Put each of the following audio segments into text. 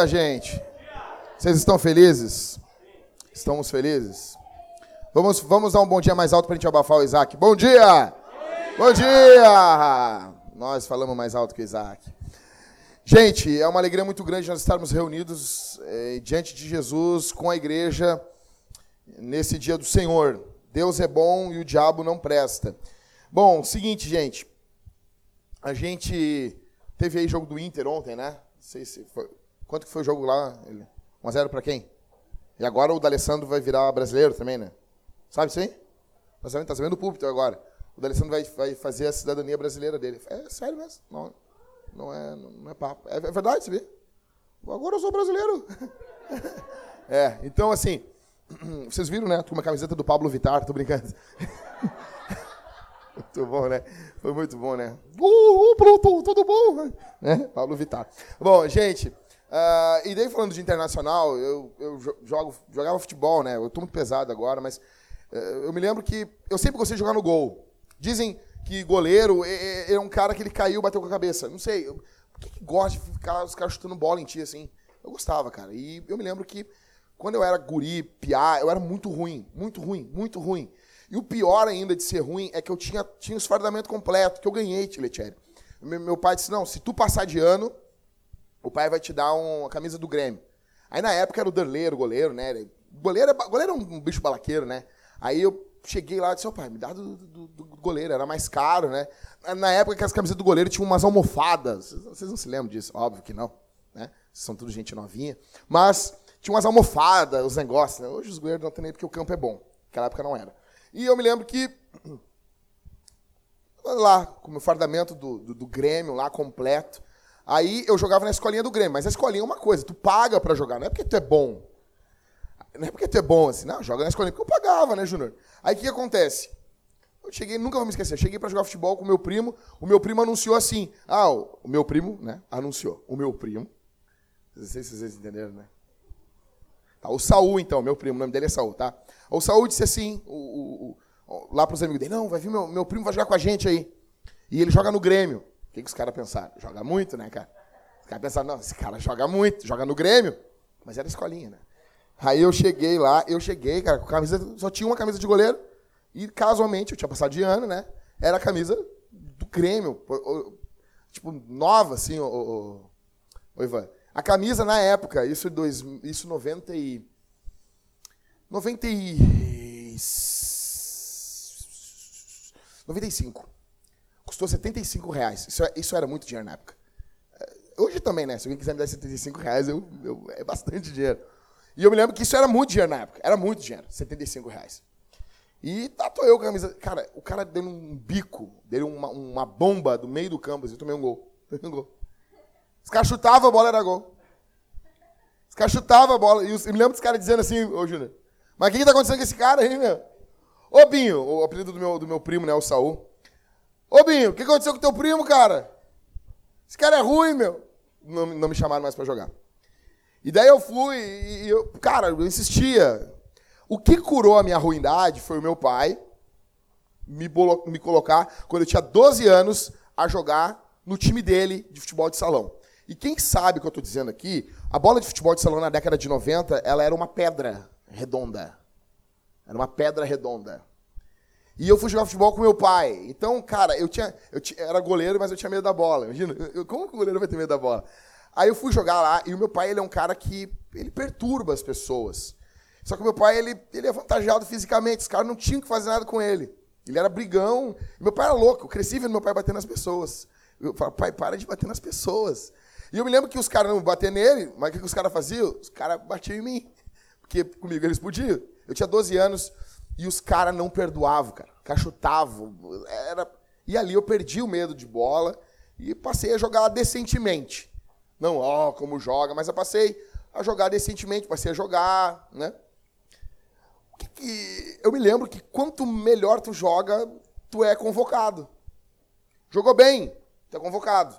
Dia, gente! Vocês estão felizes? Estamos felizes? Vamos, vamos dar um bom dia mais alto para a gente abafar o Isaac. Bom dia! Bom dia! Nós falamos mais alto que o Isaac. Gente, é uma alegria muito grande nós estarmos reunidos eh, diante de Jesus com a igreja nesse dia do Senhor. Deus é bom e o diabo não presta. Bom, seguinte, gente. A gente teve aí jogo do Inter ontem, né? Não sei se foi. Quanto que foi o jogo lá? 1x0 para quem? E agora o D'Alessandro vai virar brasileiro também, né? Sabe isso aí? Nós está sabendo do púlpito agora. O D'Alessandro vai, vai fazer a cidadania brasileira dele. É sério mesmo. Não, não, é, não é papo. É, é verdade, vê? Agora eu sou brasileiro. é, então assim, vocês viram, né? Com uma camiseta do Pablo Vittar, tô brincando. muito bom, né? Foi muito bom, né? Uh, uh, pronto, tudo bom? Né? Pablo Vittar. Bom, gente, uh, e daí falando de internacional, eu, eu jogo, jogava futebol, né? Eu tô muito pesado agora, mas uh, eu me lembro que eu sempre gostei de jogar no gol. Dizem que goleiro é, é, é um cara que ele caiu, bateu com a cabeça. Não sei, eu, por que, que gosta de ficar os caras chutando bola em ti, assim? Eu gostava, cara. E eu me lembro que quando eu era guri, piá, eu era muito ruim, muito ruim, muito ruim. E o pior ainda de ser ruim é que eu tinha, tinha os fardamento completo, que eu ganhei, Tiletieri. Meu pai disse, não, se tu passar de ano, o pai vai te dar uma camisa do Grêmio. Aí na época era o Derleiro, goleiro, né? Goleiro, é goleiro é um bicho balaqueiro, né? Aí eu cheguei lá e disse, ô pai, me dá do, do, do, goleiro, era mais caro, né? Na época que as camisas do goleiro tinham umas almofadas. Vocês não se lembram disso? Óbvio que não, né? São tudo gente novinha. Mas tinha umas almofadas, os negócios. Né? Hoje os goleiros não tem nem porque o campo é bom. Naquela época não era. E eu me lembro que. Lá, com o meu fardamento do, do, do, Grêmio lá completo. Aí eu jogava na escolinha do Grêmio. Mas a escolinha é uma coisa, tu paga para jogar, não é porque tu é bom. Não é porque tu é bom assim, não, joga na escolinha, porque eu pagava, né, Júnior? Aí o que acontece? Eu cheguei, nunca vou me esquecer, cheguei para jogar futebol com o meu primo, o meu primo anunciou assim, ah, o meu primo, né, anunciou, o meu primo, não sei se vocês entenderam, né? Tá, o Saul, então, meu primo, o nome dele é Saul, tá? O Saul disse assim, o, o, o, lá para os amigos dele, não, vai vir meu, meu primo vai jogar com a gente aí. E ele joga no Grêmio. O que, que os caras pensaram? Joga muito, né, cara? Os caras pensaram, não, esse cara joga muito, joga no Grêmio. Mas era escolinha, né? Aí eu cheguei lá, eu cheguei, cara, com camisa, só tinha uma camisa de goleiro. E casualmente, eu tinha passado de ano, né? Era a camisa do Grêmio. Tipo, nova, assim, o, o, o Ivan. A camisa na época, isso dois, isso 90 e 90 e 95. Custou 75 reais. Isso, é, isso era muito dinheiro na época. É, hoje também, né? Se alguém quiser me dar 75 reais, eu, eu, é bastante dinheiro. E eu me lembro que isso era muito dinheiro na época. Era muito dinheiro, 75 reais. E tatuou eu com a camisa. Cara, o cara deu um bico, deu uma, uma bomba do meio do campo, assim, eu tomei um gol. Tomei um gol. Os caras chutavam, a bola era gol. Os caras chutavam a bola. E eu me lembro dos caras dizendo assim, ô Júnior, mas o que, está acontecendo com esse cara aí, meu? Ô Binho, o apelido do meu, do meu primo, né, o Saul. Ô Binho, o que aconteceu com teu primo, cara? Esse cara é ruim, meu. Não, não me chamaram mais para jogar. E daí eu fui e, eu, cara, eu insistia. O que curou a minha ruindade foi o meu pai me, me colocar, quando eu tinha 12 anos, a jogar no time dele de futebol de salão. E quem sabe o que eu estou dizendo aqui, a bola de futebol de salão na década de 90, ela era uma pedra redonda. Era uma pedra redonda. E eu fui jogar futebol com meu pai. Então, cara, eu tinha, eu tinha, era goleiro, mas eu tinha medo da bola. Imagina, eu, como que o goleiro vai ter medo da bola? Aí eu fui jogar lá e o meu pai ele é um cara que ele perturba as pessoas. Só que meu pai ele, ele é avantajado fisicamente. Os caras não tinham que fazer nada com ele. Ele era brigão. Meu pai era louco. Eu cresci vendo meu pai bater nas pessoas. Eu falei, pai, para de bater nas pessoas. E eu me lembro que os caras não batiam nele, mas o que os caras faziam? Os caras batiam em mim. Porque comigo eles podiam. Eu tinha 12 anos e os caras não perdoavam, cara. Cachutavam. Era... E ali eu perdi o medo de bola e passei a jogar decentemente. Não, ó, como joga, mas eu passei a jogar decentemente, passei a jogar, né? eu me lembro que quanto melhor tu joga, tu é convocado. Jogou bem, Está convocado.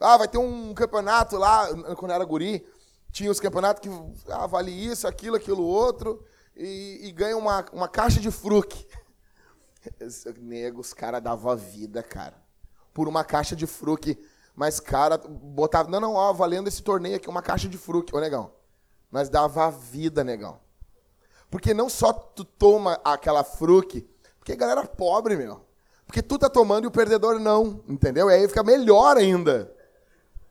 Ah, vai ter um campeonato lá, quando era guri, tinha os campeonatos que ah, vale isso, aquilo, aquilo outro, e, e ganha uma, uma caixa de fruque. Nego, os caras davam vida, cara. Por uma caixa de fruque. Mas, cara, botava, não, não, ó, valendo esse torneio aqui, uma caixa de fruque, ô negão. Nós dava vida, negão. Porque não só tu toma aquela fruque, porque galera pobre, meu. Porque tu tá tomando e o perdedor não, entendeu? E aí fica melhor ainda.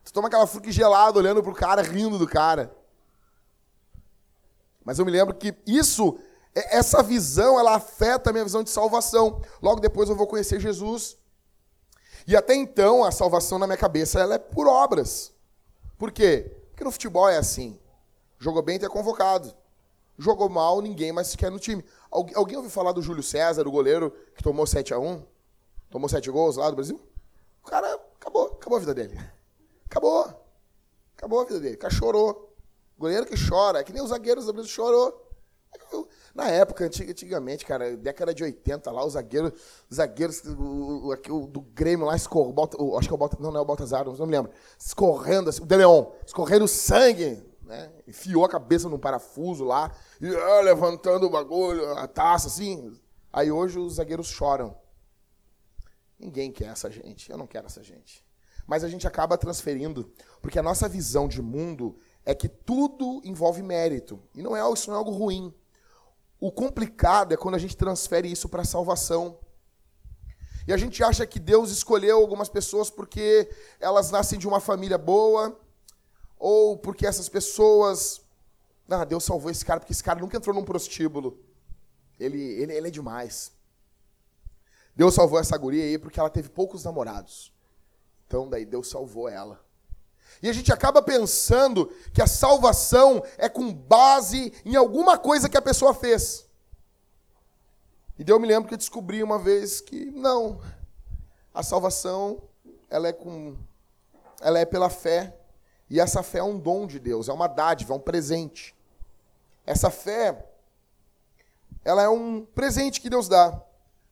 Tu toma aquela fruque gelada, olhando pro cara, rindo do cara. Mas eu me lembro que isso, essa visão, ela afeta a minha visão de salvação. Logo depois eu vou conhecer Jesus. E até então, a salvação na minha cabeça, ela é por obras. Por quê? Porque no futebol é assim. Jogou bem, é convocado. Jogou mal, ninguém mais quer no time. Algu alguém ouviu falar do Júlio César, o goleiro que tomou 7 a 1 Tomou 7 gols lá do Brasil? O cara acabou, acabou a vida dele. Acabou. Acabou a vida dele. O cara chorou. Goleiro que chora, que nem os zagueiros do Brasil chorou. Na época, antigamente, cara, década de 80 lá, os zagueiros, os zagueiros o, o, o, do Grêmio lá escorrendo, acho que é o Baltazar, não, não é o Baltazar, não, me lembro, escorrendo, assim, o De Leon, escorrendo sangue, né? Enfiou a cabeça num parafuso lá, e ah, levantando o bagulho, a taça, assim. Aí hoje os zagueiros choram. Ninguém quer essa gente, eu não quero essa gente. Mas a gente acaba transferindo, porque a nossa visão de mundo é que tudo envolve mérito. E não é, isso não é algo ruim. O complicado é quando a gente transfere isso para a salvação. E a gente acha que Deus escolheu algumas pessoas porque elas nascem de uma família boa, ou porque essas pessoas. Ah, Deus salvou esse cara porque esse cara nunca entrou num prostíbulo. Ele, ele, ele é demais. Deus salvou essa guria aí porque ela teve poucos namorados. Então, daí Deus salvou ela. E a gente acaba pensando que a salvação é com base em alguma coisa que a pessoa fez. E eu me lembro que eu descobri uma vez que não. A salvação, ela é com ela é pela fé, e essa fé é um dom de Deus, é uma dádiva, é um presente. Essa fé ela é um presente que Deus dá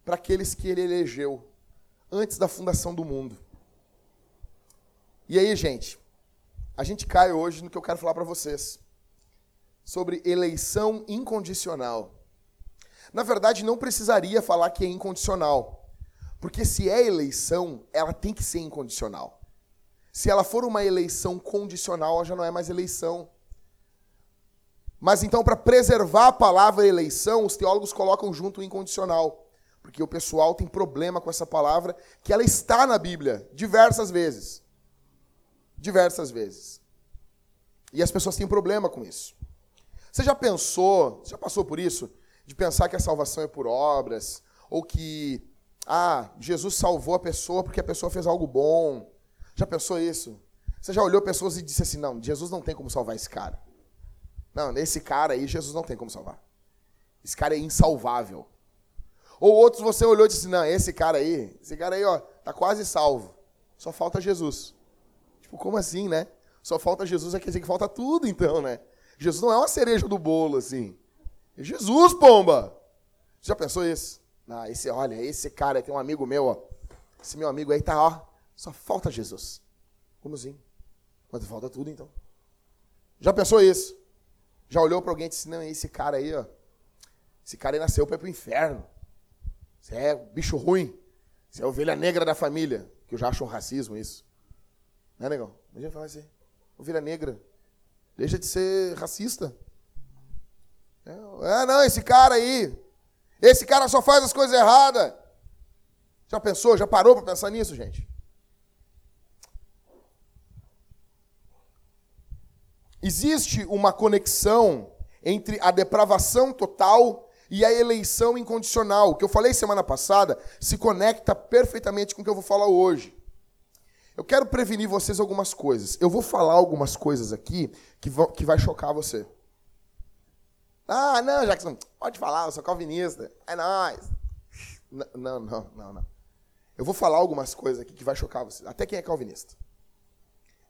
para aqueles que ele elegeu antes da fundação do mundo. E aí, gente, a gente cai hoje no que eu quero falar para vocês sobre eleição incondicional. Na verdade, não precisaria falar que é incondicional, porque se é eleição, ela tem que ser incondicional. Se ela for uma eleição condicional, ela já não é mais eleição. Mas então, para preservar a palavra eleição, os teólogos colocam junto o incondicional, porque o pessoal tem problema com essa palavra, que ela está na Bíblia diversas vezes diversas vezes. E as pessoas têm problema com isso. Você já pensou, já passou por isso? De pensar que a salvação é por obras, ou que, ah, Jesus salvou a pessoa porque a pessoa fez algo bom. Já pensou isso? Você já olhou pessoas e disse assim: não, Jesus não tem como salvar esse cara. Não, esse cara aí, Jesus não tem como salvar. Esse cara é insalvável. Ou outros você olhou e disse: não, esse cara aí, esse cara aí, ó, tá quase salvo. Só falta Jesus. Tipo, como assim, né? Só falta Jesus, é quer dizer que falta tudo, então, né? Jesus não é uma cereja do bolo, assim. É Jesus, pomba! Já pensou isso? Ah, esse, olha, esse cara tem um amigo meu, ó. Esse meu amigo aí tá, ó. Só falta Jesus. Como assim? Mas falta tudo, então. Já pensou isso? Já olhou para alguém e disse, não, esse cara aí, ó. Esse cara aí nasceu para ir pro inferno. Você é bicho ruim. Você é ovelha negra da família. Que eu já acho um racismo isso. Né, negão? Imagina falar assim. Ovelha negra. Deixa de ser racista. Ah, não, esse cara aí. Esse cara só faz as coisas erradas. Já pensou? Já parou para pensar nisso, gente? Existe uma conexão entre a depravação total e a eleição incondicional. O que eu falei semana passada se conecta perfeitamente com o que eu vou falar hoje. Eu quero prevenir vocês algumas coisas. Eu vou falar algumas coisas aqui que, vão, que vai chocar você. Ah, não, Jackson, pode falar, eu sou calvinista. É nóis. Não, não, não, não. Eu vou falar algumas coisas aqui que vai chocar você. Até quem é calvinista.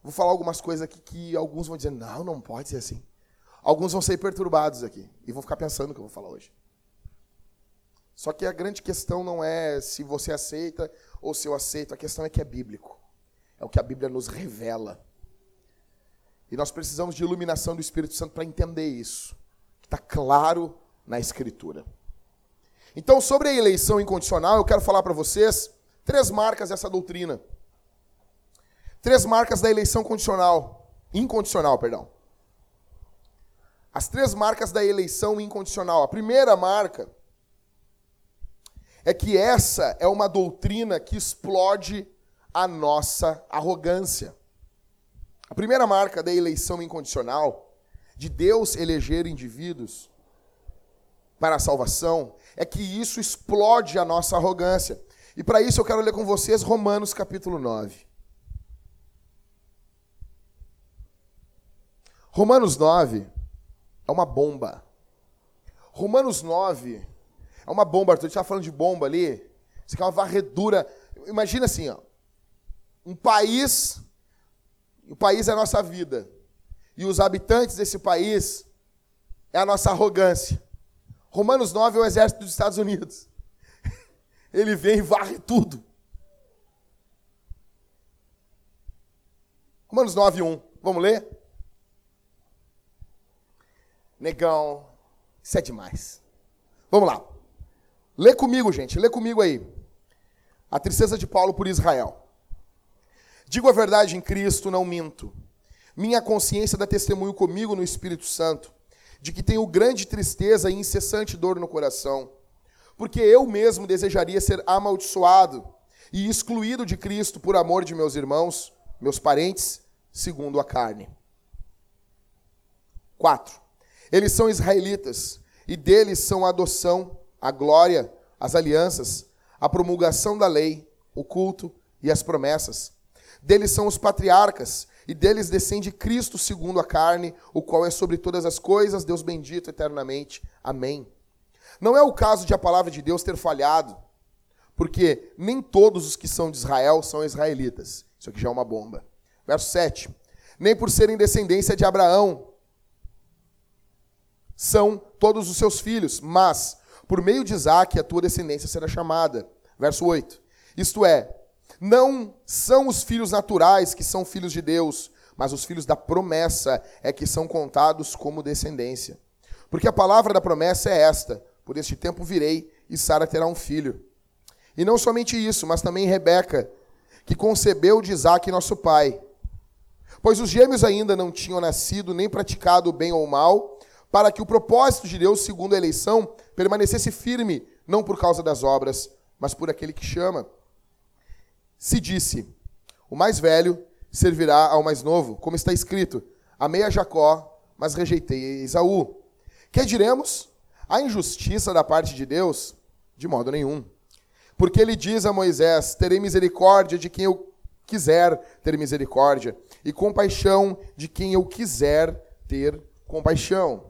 Vou falar algumas coisas aqui que alguns vão dizer, não, não pode ser assim. Alguns vão ser perturbados aqui e vão ficar pensando o que eu vou falar hoje. Só que a grande questão não é se você aceita ou se eu aceito, a questão é que é bíblico. É o que a Bíblia nos revela. E nós precisamos de iluminação do Espírito Santo para entender isso. Está claro na Escritura. Então, sobre a eleição incondicional, eu quero falar para vocês três marcas dessa doutrina. Três marcas da eleição condicional. Incondicional, perdão. As três marcas da eleição incondicional. A primeira marca é que essa é uma doutrina que explode a nossa arrogância. A primeira marca da eleição incondicional, de Deus eleger indivíduos para a salvação, é que isso explode a nossa arrogância. E para isso eu quero ler com vocês Romanos capítulo 9. Romanos 9 é uma bomba. Romanos 9 é uma bomba, Arthur. A gente estava falando de bomba ali. Isso aqui é uma varredura. Imagina assim, ó. Um país, o país é a nossa vida. E os habitantes desse país é a nossa arrogância. Romanos 9 é o exército dos Estados Unidos. Ele vem e varre tudo. Romanos 9, 1. Vamos ler? Negão, isso é demais. Vamos lá. Lê comigo, gente, lê comigo aí. A tristeza de Paulo por Israel. Digo a verdade em Cristo, não minto. Minha consciência dá testemunho comigo no Espírito Santo, de que tenho grande tristeza e incessante dor no coração, porque eu mesmo desejaria ser amaldiçoado e excluído de Cristo por amor de meus irmãos, meus parentes, segundo a carne. 4. Eles são israelitas, e deles são a adoção a glória, as alianças, a promulgação da lei, o culto e as promessas. Deles são os patriarcas, e deles descende Cristo segundo a carne, o qual é sobre todas as coisas, Deus bendito eternamente. Amém. Não é o caso de a palavra de Deus ter falhado, porque nem todos os que são de Israel são israelitas. Isso aqui já é uma bomba. Verso 7. Nem por serem descendência de Abraão são todos os seus filhos, mas por meio de Isaac, a tua descendência será chamada. Verso 8. Isto é, não são os filhos naturais que são filhos de Deus, mas os filhos da promessa é que são contados como descendência. Porque a palavra da promessa é esta: Por este tempo virei e Sara terá um filho. E não somente isso, mas também Rebeca, que concebeu de Isaac nosso pai. Pois os gêmeos ainda não tinham nascido nem praticado o bem ou o mal, para que o propósito de Deus, segundo a eleição, permanecesse firme, não por causa das obras, mas por aquele que chama. Se disse: O mais velho servirá ao mais novo, como está escrito: Amei a Jacó, mas rejeitei Esaú. Que diremos? A injustiça da parte de Deus? De modo nenhum. Porque ele diz a Moisés: Terei misericórdia de quem eu quiser ter misericórdia, e compaixão de quem eu quiser ter compaixão.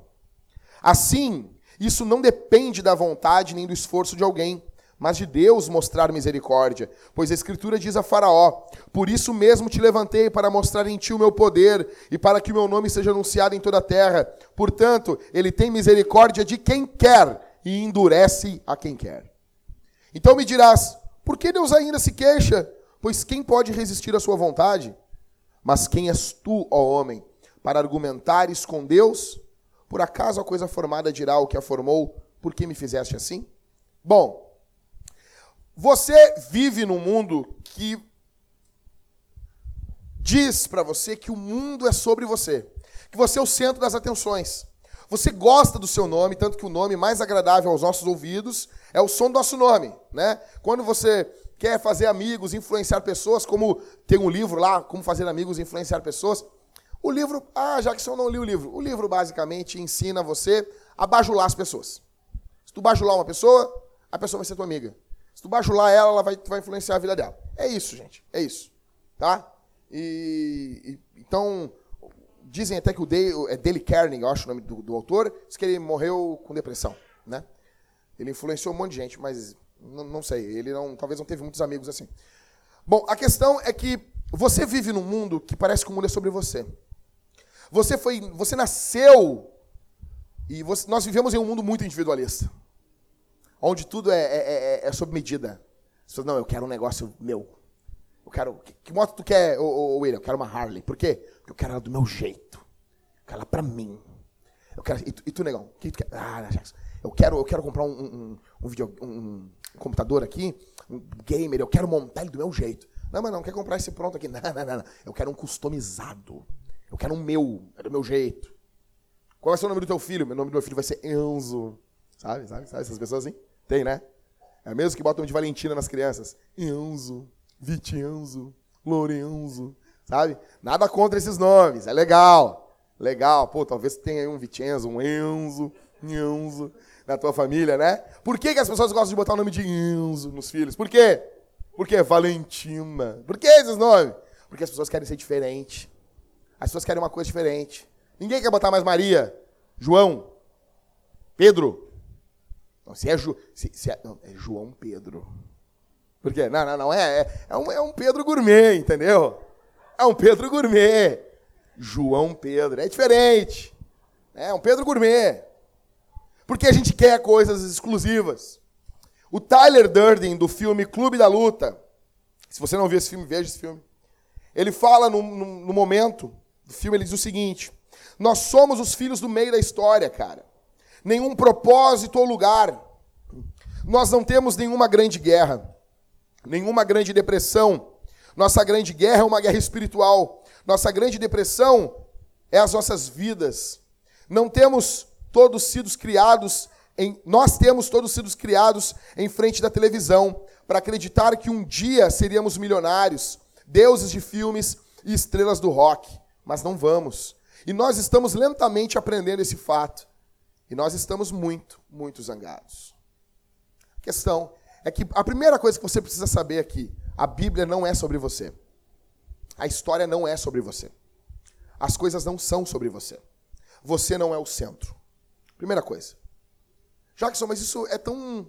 Assim, isso não depende da vontade nem do esforço de alguém, mas de Deus mostrar misericórdia. Pois a Escritura diz a Faraó: Por isso mesmo te levantei para mostrar em ti o meu poder e para que o meu nome seja anunciado em toda a terra. Portanto, ele tem misericórdia de quem quer e endurece a quem quer. Então me dirás: Por que Deus ainda se queixa? Pois quem pode resistir à sua vontade? Mas quem és tu, ó homem, para argumentares com Deus? Por acaso a coisa formada dirá o que a formou, por que me fizeste assim? Bom, você vive num mundo que diz para você que o mundo é sobre você, que você é o centro das atenções. Você gosta do seu nome, tanto que o nome mais agradável aos nossos ouvidos é o som do nosso nome, né? Quando você quer fazer amigos, influenciar pessoas, como tem um livro lá, como fazer amigos, influenciar pessoas, o livro, ah, já que você não li o livro, o livro basicamente ensina você a bajular as pessoas. Se tu bajular uma pessoa, a pessoa vai ser tua amiga. Se tu bajular ela, ela vai, vai influenciar a vida dela. É isso, gente. É isso. Tá? E, e então, dizem até que o Dale, é Dale Carnegie, eu acho o nome do, do, autor, diz que ele morreu com depressão, né? Ele influenciou um monte de gente, mas não, não sei, ele não, talvez não teve muitos amigos assim. Bom, a questão é que você vive num mundo que parece que o mundo é sobre você. Você foi, você nasceu e você, nós vivemos em um mundo muito individualista, onde tudo é, é, é, é sob medida. Você fala, não, eu quero um negócio meu. Eu quero. Que, que moto tu quer, ô, ô, William? Eu quero uma Harley. Por quê? Porque eu quero ela do meu jeito. Eu quero ela pra mim. Eu quero, e, tu, e tu negão? O que tu quer? Ah, eu quero, eu quero comprar um, um, um, video, um computador aqui, um gamer, eu quero montar ele do meu jeito. Não, mas não quer comprar esse pronto aqui. Não, não, não, não. Eu quero um customizado. Eu quero um meu, é do meu jeito. Qual vai ser o nome do teu filho? Meu nome do meu filho vai ser Enzo. Sabe, sabe, sabe essas pessoas assim? Tem, né? É mesmo que botam de Valentina nas crianças. Enzo, Vicenzo, Lorenzo, sabe? Nada contra esses nomes, é legal. Legal. Pô, talvez tenha aí um Vicenzo, um Enzo, Enzo na tua família, né? Por que, que as pessoas gostam de botar o nome de Enzo nos filhos? Por quê? Por quê? Valentina. Por que esses nomes? Porque as pessoas querem ser diferentes. As pessoas querem uma coisa diferente. Ninguém quer botar mais Maria, João, Pedro. Não, se é, Ju, se, se é, não, é João Pedro. Por quê? Não, não, não. É, é, é, um, é um Pedro gourmet, entendeu? É um Pedro gourmet. João Pedro. É diferente. É um Pedro gourmet. Porque a gente quer coisas exclusivas. O Tyler Durden, do filme Clube da Luta, se você não viu esse filme, veja esse filme. Ele fala no, no, no momento do filme, ele diz o seguinte: Nós somos os filhos do meio da história, cara. Nenhum propósito ou lugar. Nós não temos nenhuma grande guerra, nenhuma grande depressão. Nossa grande guerra é uma guerra espiritual. Nossa grande depressão é as nossas vidas. Não temos todos sido criados em, nós temos todos sido criados em frente da televisão para acreditar que um dia seríamos milionários, deuses de filmes e estrelas do rock, mas não vamos. E nós estamos lentamente aprendendo esse fato. E nós estamos muito, muito zangados. A questão é que a primeira coisa que você precisa saber aqui, a Bíblia não é sobre você. A história não é sobre você. As coisas não são sobre você. Você não é o centro. Primeira coisa. Jackson, mas isso é tão.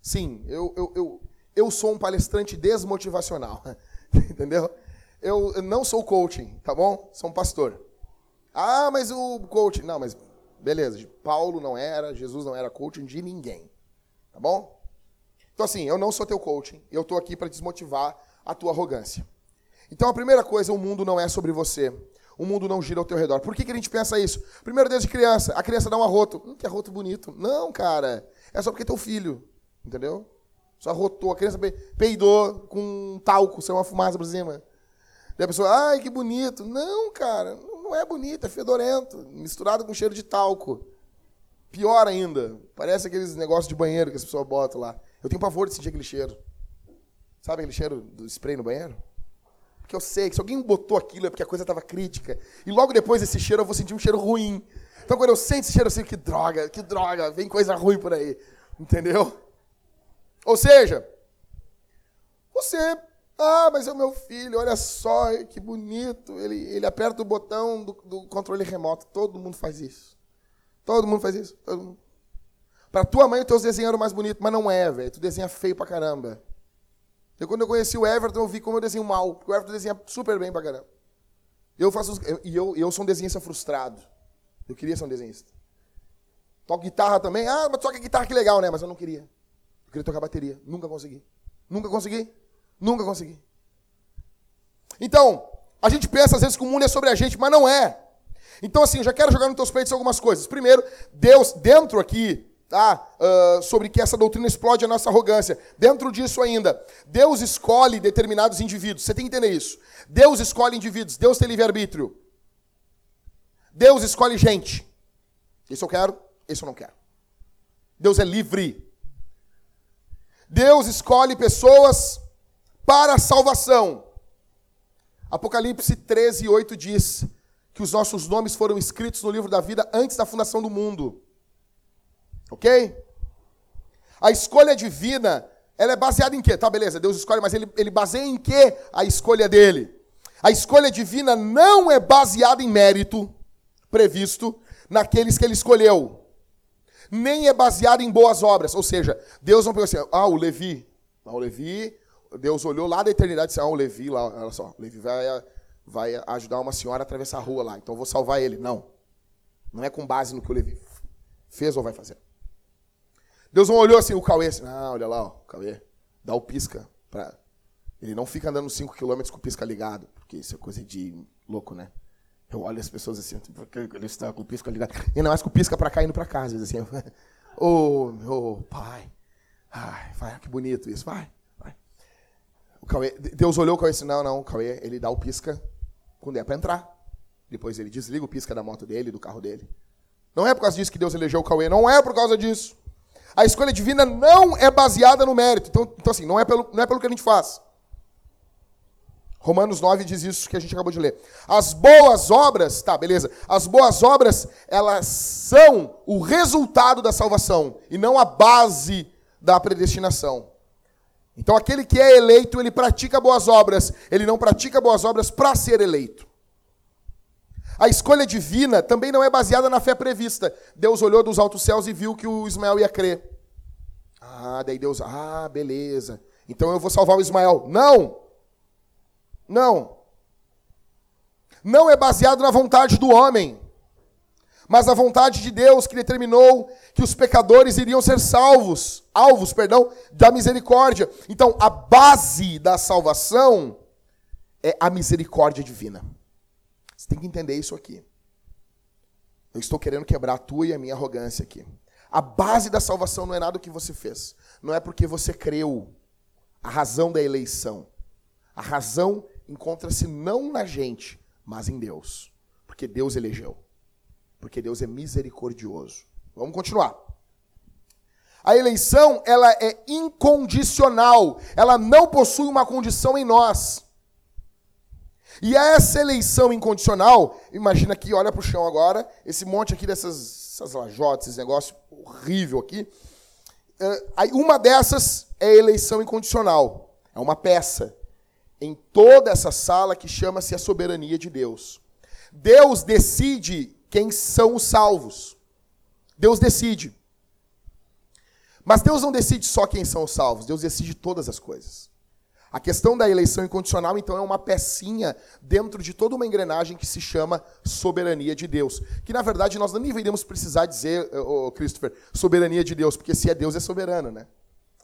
Sim, eu, eu, eu, eu sou um palestrante desmotivacional. Entendeu? Eu não sou coaching, tá bom? Sou um pastor. Ah, mas o coaching. Não, mas beleza. Paulo não era, Jesus não era coaching de ninguém. Tá bom? Então, assim, eu não sou teu coaching. Eu estou aqui para desmotivar a tua arrogância. Então, a primeira coisa, o mundo não é sobre você o mundo não gira ao teu redor. Por que, que a gente pensa isso? Primeiro, desde criança, a criança dá um arroto. Hum, que arroto bonito. Não, cara. É só porque é teu filho. Entendeu? Só arrotou. A criança peidou com um talco, saiu uma fumaça por cima. Daí a pessoa, ai, que bonito. Não, cara, não é bonito, é fedorento. Misturado com cheiro de talco. Pior ainda, parece aqueles negócios de banheiro que as pessoas botam lá. Eu tenho pavor de sentir aquele cheiro. Sabe aquele cheiro do spray no banheiro? Porque eu sei que se alguém botou aquilo é porque a coisa estava crítica. E logo depois desse cheiro eu vou sentir um cheiro ruim. Então quando eu sinto esse cheiro, eu que droga, que droga, vem coisa ruim por aí. Entendeu? Ou seja, você, ah, mas é o meu filho, olha só, que bonito. Ele, ele aperta o botão do, do controle remoto. Todo mundo faz isso. Todo mundo faz isso. Pra tua mãe, os teus desenhos eram mais bonitos, mas não é, velho. Tu desenha feio pra caramba. Eu, quando eu conheci o Everton, eu vi como eu desenho mal. Porque o Everton desenha super bem pra caramba. Eu faço. E eu, eu, sou um desenhista frustrado. Eu queria ser um desenhista. Toco guitarra também. Ah, mas toca guitarra que legal, né? Mas eu não queria. Eu queria tocar bateria. Nunca consegui. Nunca consegui. Nunca consegui. Então, a gente pensa às vezes que o mundo é sobre a gente, mas não é. Então, assim, eu já quero jogar nos teus peitos algumas coisas. Primeiro, Deus, dentro aqui tá? Uh, sobre que essa doutrina explode a nossa arrogância. Dentro disso ainda, Deus escolhe determinados indivíduos. Você tem que entender isso. Deus escolhe indivíduos. Deus tem livre-arbítrio. Deus escolhe gente. Isso eu quero, isso eu não quero. Deus é livre. Deus escolhe pessoas para a salvação. Apocalipse 13, 8 diz que os nossos nomes foram escritos no livro da vida antes da fundação do mundo. Ok? A escolha divina, ela é baseada em quê? Tá, beleza, Deus escolhe, mas ele, ele baseia em quê a escolha dele? A escolha divina não é baseada em mérito previsto naqueles que ele escolheu. Nem é baseada em boas obras. Ou seja, Deus não pegou assim, ah, o Levi. Ah, o Levi, Deus olhou lá da eternidade e disse, ah, o Levi lá, olha só, o Levi vai, vai ajudar uma senhora a atravessar a rua lá, então eu vou salvar ele. Não. Não é com base no que o Levi fez ou vai fazer. Deus não olhou assim, o Cauê, assim, ah, olha lá, ó, o Cauê, dá o pisca. Pra... Ele não fica andando 5 km com o pisca ligado, porque isso é coisa de louco, né? Eu olho as pessoas assim, porque ele está com o pisca ligado. E ainda mais com o pisca para cá indo para casa. Assim, ô, oh, meu pai, ai, vai, que bonito isso, vai, vai. Cauê, Deus olhou o Cauê e disse, não, não, Cauê, ele dá o pisca quando é para entrar. Depois ele desliga o pisca da moto dele, do carro dele. Não é por causa disso que Deus elegeu o Cauê, não é por causa disso. A escolha divina não é baseada no mérito. Então, então assim, não é, pelo, não é pelo que a gente faz. Romanos 9 diz isso que a gente acabou de ler. As boas obras, tá, beleza. As boas obras, elas são o resultado da salvação e não a base da predestinação. Então, aquele que é eleito, ele pratica boas obras. Ele não pratica boas obras para ser eleito. A escolha divina também não é baseada na fé prevista. Deus olhou dos altos céus e viu que o Ismael ia crer. Ah, daí Deus, ah, beleza. Então eu vou salvar o Ismael. Não! Não. Não é baseado na vontade do homem, mas na vontade de Deus que determinou que os pecadores iriam ser salvos, alvos, perdão, da misericórdia. Então, a base da salvação é a misericórdia divina. Você tem que entender isso aqui. Eu estou querendo quebrar a tua e a minha arrogância aqui. A base da salvação não é nada o que você fez. Não é porque você creu. A razão da eleição. A razão encontra-se não na gente, mas em Deus. Porque Deus elegeu. Porque Deus é misericordioso. Vamos continuar. A eleição, ela é incondicional. Ela não possui uma condição em nós. E essa eleição incondicional, imagina aqui, olha para o chão agora, esse monte aqui dessas essas lajotas, esse negócio horrível aqui. Uh, uma dessas é a eleição incondicional. É uma peça em toda essa sala que chama-se a soberania de Deus. Deus decide quem são os salvos. Deus decide. Mas Deus não decide só quem são os salvos, Deus decide todas as coisas. A questão da eleição incondicional, então, é uma pecinha dentro de toda uma engrenagem que se chama soberania de Deus. Que, na verdade, nós não deveríamos precisar dizer, oh, Christopher, soberania de Deus, porque se é Deus, é soberano, né?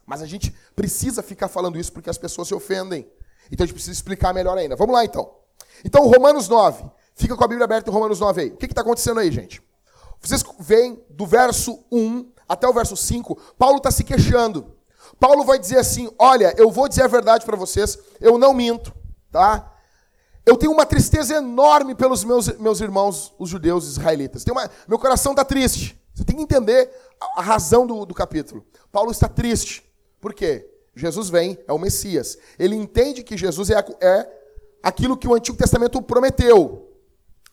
Mas a gente precisa ficar falando isso porque as pessoas se ofendem. Então a gente precisa explicar melhor ainda. Vamos lá então. Então, Romanos 9. Fica com a Bíblia aberta em Romanos 9 aí. O que está acontecendo aí, gente? Vocês veem do verso 1 até o verso 5, Paulo está se queixando. Paulo vai dizer assim: Olha, eu vou dizer a verdade para vocês, eu não minto, tá? Eu tenho uma tristeza enorme pelos meus, meus irmãos, os judeus israelitas. Uma, meu coração está triste. Você tem que entender a, a razão do, do capítulo. Paulo está triste. Por quê? Jesus vem, é o Messias. Ele entende que Jesus é, é aquilo que o Antigo Testamento prometeu.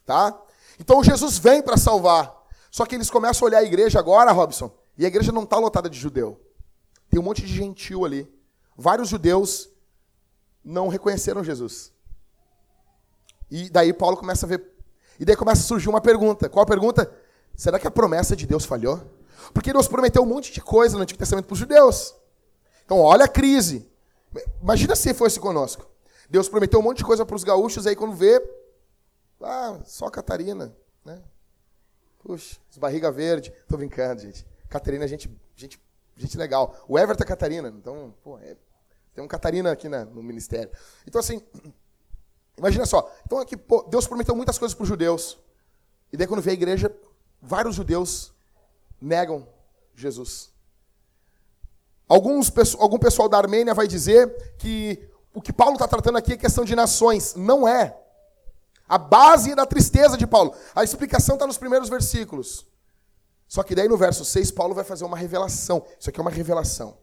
Tá? Então Jesus vem para salvar. Só que eles começam a olhar a igreja agora, Robson, e a igreja não está lotada de judeu. Tem um monte de gentil ali. Vários judeus não reconheceram Jesus. E daí Paulo começa a ver. E daí começa a surgir uma pergunta. Qual a pergunta? Será que a promessa de Deus falhou? Porque Deus prometeu um monte de coisa no Antigo Testamento para os judeus. Então, olha a crise. Imagina se fosse conosco. Deus prometeu um monte de coisa para os gaúchos, aí quando vê, ah, só Catarina, né? Puxa, barriga verde. Tô brincando, gente. Catarina, gente, gente, gente legal. O Everton é Catarina, então, pô, é, tem um Catarina aqui no ministério. Então, assim, imagina só. Então, aqui, pô, Deus prometeu muitas coisas para os judeus. E daí, quando vê a igreja, vários judeus negam Jesus. Alguns, algum pessoal da Armênia vai dizer que o que Paulo está tratando aqui é questão de nações. Não é. A base da tristeza de Paulo. A explicação está nos primeiros versículos. Só que daí no verso 6, Paulo vai fazer uma revelação. Isso aqui é uma revelação.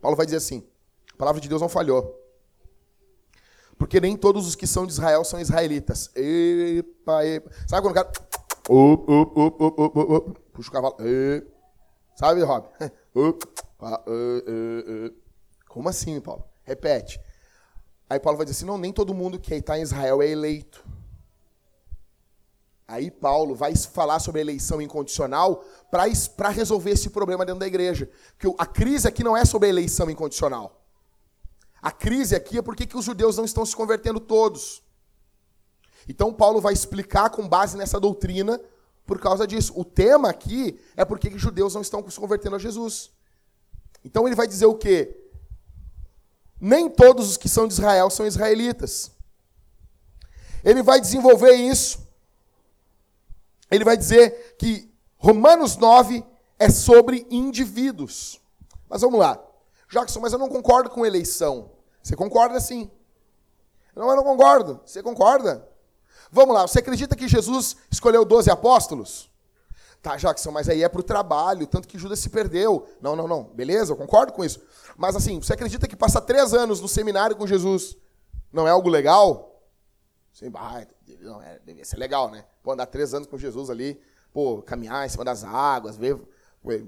Paulo vai dizer assim: a palavra de Deus não falhou. Porque nem todos os que são de Israel são israelitas. Epa, epa. Sabe quando o cara. Puxa o cavalo. Sabe, Rob? Como assim, Paulo? Repete. Aí Paulo vai dizer assim: não, nem todo mundo que está em Israel é eleito. Aí Paulo vai falar sobre eleição incondicional para resolver esse problema dentro da igreja. Que a crise aqui não é sobre eleição incondicional. A crise aqui é porque que os judeus não estão se convertendo todos. Então Paulo vai explicar com base nessa doutrina por causa disso. O tema aqui é porque que os judeus não estão se convertendo a Jesus. Então ele vai dizer o quê? Nem todos os que são de Israel são israelitas. Ele vai desenvolver isso. Ele vai dizer que Romanos 9 é sobre indivíduos. Mas vamos lá. Jackson, mas eu não concordo com eleição. Você concorda sim. Não, eu não concordo. Você concorda? Vamos lá, você acredita que Jesus escolheu 12 apóstolos? Tá, Jackson, mas aí é para o trabalho, tanto que Judas se perdeu. Não, não, não. Beleza, eu concordo com isso. Mas assim, você acredita que passar três anos no seminário com Jesus não é algo legal? Sim, bah, não, é, devia ser legal, né? Pô, andar três anos com Jesus ali, pô, caminhar em cima das águas, ver,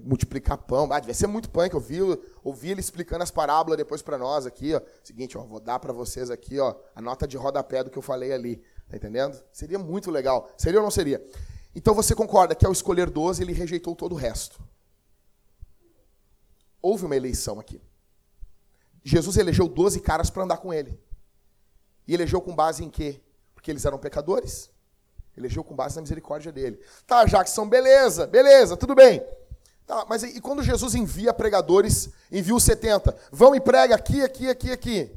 multiplicar pão. Ah, devia ser muito punk. Eu vi, ouvi ele explicando as parábolas depois para nós aqui, ó. Seguinte, ó, vou dar para vocês aqui, ó, a nota de rodapé do que eu falei ali. Tá entendendo? Seria muito legal. Seria ou não seria? Então você concorda que ao escolher 12, ele rejeitou todo o resto. Houve uma eleição aqui. Jesus elegeu 12 caras para andar com ele. E elegeu com base em quê? Porque eles eram pecadores. Elegeu com base na misericórdia dele. Tá, Jackson, beleza, beleza, tudo bem. Tá, mas e quando Jesus envia pregadores, envia os 70, vão e prega aqui, aqui, aqui, aqui.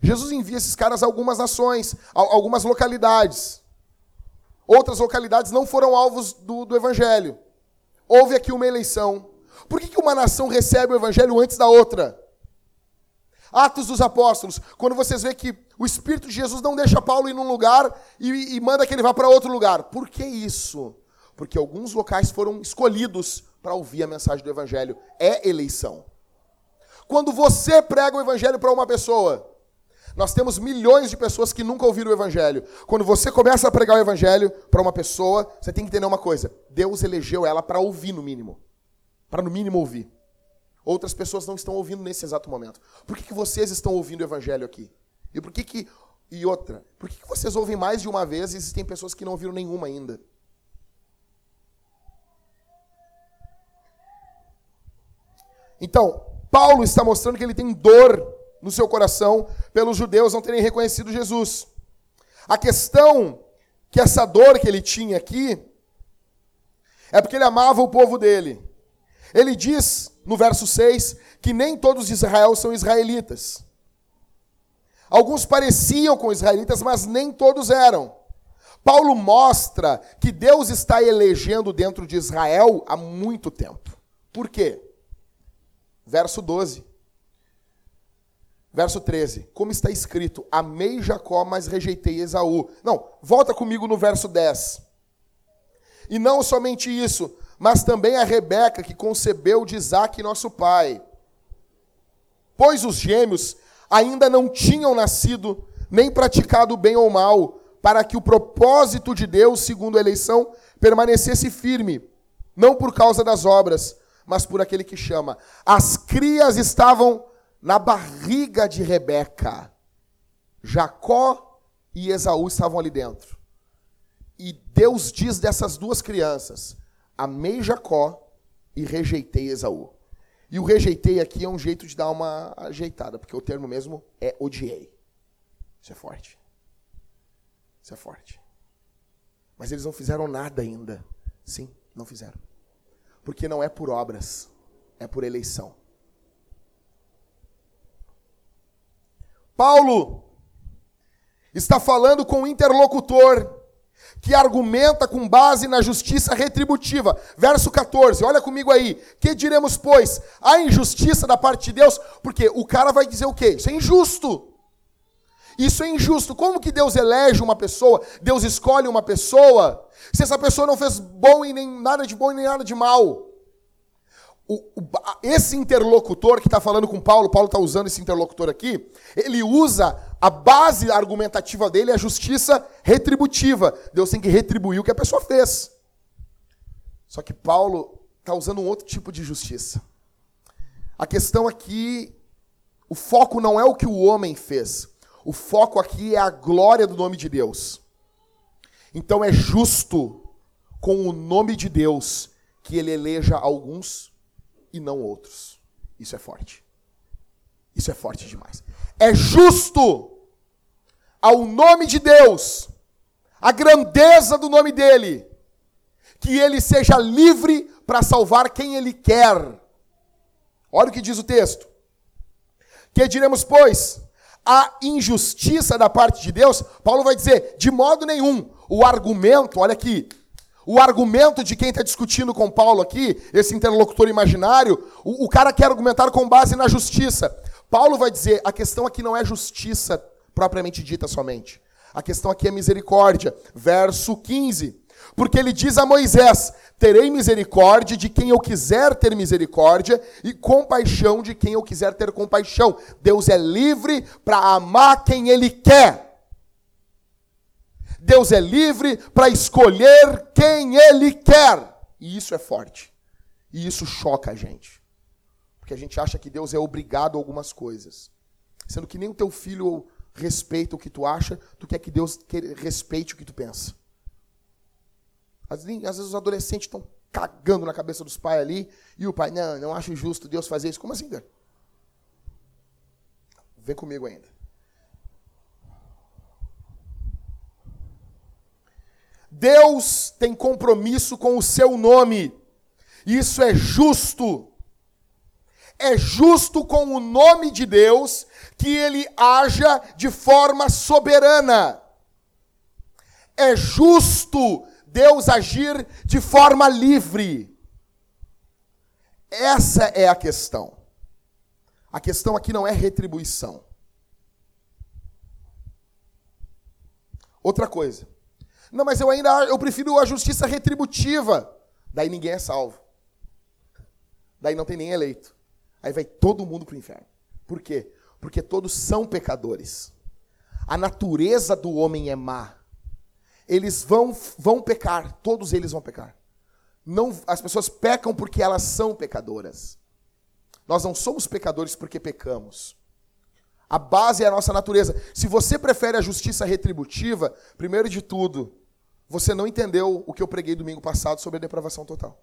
Jesus envia esses caras a algumas nações, a algumas localidades. Outras localidades não foram alvos do, do evangelho. Houve aqui uma eleição. Por que, que uma nação recebe o evangelho antes da outra? Atos dos Apóstolos, quando vocês vê que o Espírito de Jesus não deixa Paulo ir num lugar e, e manda que ele vá para outro lugar. Por que isso? Porque alguns locais foram escolhidos para ouvir a mensagem do Evangelho. É eleição. Quando você prega o Evangelho para uma pessoa, nós temos milhões de pessoas que nunca ouviram o Evangelho. Quando você começa a pregar o Evangelho para uma pessoa, você tem que entender uma coisa: Deus elegeu ela para ouvir, no mínimo. Para, no mínimo, ouvir. Outras pessoas não estão ouvindo nesse exato momento. Por que, que vocês estão ouvindo o Evangelho aqui? E por que que. E outra, por que, que vocês ouvem mais de uma vez e existem pessoas que não ouviram nenhuma ainda? Então, Paulo está mostrando que ele tem dor no seu coração pelos judeus não terem reconhecido Jesus. A questão que essa dor que ele tinha aqui é porque ele amava o povo dele. Ele diz no verso 6 que nem todos de Israel são israelitas. Alguns pareciam com israelitas, mas nem todos eram. Paulo mostra que Deus está elegendo dentro de Israel há muito tempo. Por quê? Verso 12. Verso 13. Como está escrito: Amei Jacó, mas rejeitei Esaú. Não, volta comigo no verso 10. E não somente isso, mas também a Rebeca, que concebeu de Isaac, nosso pai. Pois os gêmeos ainda não tinham nascido, nem praticado bem ou mal, para que o propósito de Deus, segundo a eleição, permanecesse firme, não por causa das obras, mas por aquele que chama. As crias estavam na barriga de Rebeca. Jacó e Esaú estavam ali dentro. E Deus diz dessas duas crianças: Amei Jacó e rejeitei Esaú. E o rejeitei aqui é um jeito de dar uma ajeitada, porque o termo mesmo é odiei. Isso é forte. Isso é forte. Mas eles não fizeram nada ainda. Sim, não fizeram. Porque não é por obras, é por eleição. Paulo está falando com um interlocutor que argumenta com base na justiça retributiva. Verso 14, olha comigo aí. Que diremos, pois? A injustiça da parte de Deus? Porque o cara vai dizer o quê? Isso é injusto. Isso é injusto. Como que Deus elege uma pessoa? Deus escolhe uma pessoa se essa pessoa não fez bom e nem nada de bom e nem nada de mal? O, o, esse interlocutor que está falando com Paulo, Paulo está usando esse interlocutor aqui, ele usa a base argumentativa dele, a justiça retributiva. Deus tem que retribuir o que a pessoa fez. Só que Paulo está usando um outro tipo de justiça. A questão aqui, o foco não é o que o homem fez. O foco aqui é a glória do nome de Deus. Então é justo com o nome de Deus que ele eleja alguns e não outros. Isso é forte. Isso é forte demais. É justo ao nome de Deus, a grandeza do nome dele, que ele seja livre para salvar quem ele quer. Olha o que diz o texto. Que diremos, pois, a injustiça da parte de Deus? Paulo vai dizer, de modo nenhum. O argumento, olha aqui, o argumento de quem está discutindo com Paulo aqui, esse interlocutor imaginário, o, o cara quer argumentar com base na justiça. Paulo vai dizer: a questão aqui não é justiça propriamente dita somente. A questão aqui é misericórdia. Verso 15. Porque ele diz a Moisés: Terei misericórdia de quem eu quiser ter misericórdia, e compaixão de quem eu quiser ter compaixão. Deus é livre para amar quem ele quer. Deus é livre para escolher quem ele quer. E isso é forte. E isso choca a gente. Porque a gente acha que Deus é obrigado a algumas coisas. Sendo que nem o teu filho respeita o que tu acha, tu quer que Deus respeite o que tu pensa. Às vezes os adolescentes estão cagando na cabeça dos pais ali, e o pai, não, não acho justo Deus fazer isso. Como assim, cara? Vem comigo ainda. Deus tem compromisso com o seu nome. Isso é justo. É justo com o nome de Deus que ele haja de forma soberana. É justo Deus agir de forma livre. Essa é a questão. A questão aqui não é retribuição. Outra coisa. Não, mas eu ainda eu prefiro a justiça retributiva. Daí ninguém é salvo. Daí não tem nem eleito. Aí vai todo mundo para o inferno. Por quê? Porque todos são pecadores. A natureza do homem é má eles vão, vão pecar, todos eles vão pecar. Não, as pessoas pecam porque elas são pecadoras. Nós não somos pecadores porque pecamos. A base é a nossa natureza. Se você prefere a justiça retributiva, primeiro de tudo, você não entendeu o que eu preguei domingo passado sobre a depravação total.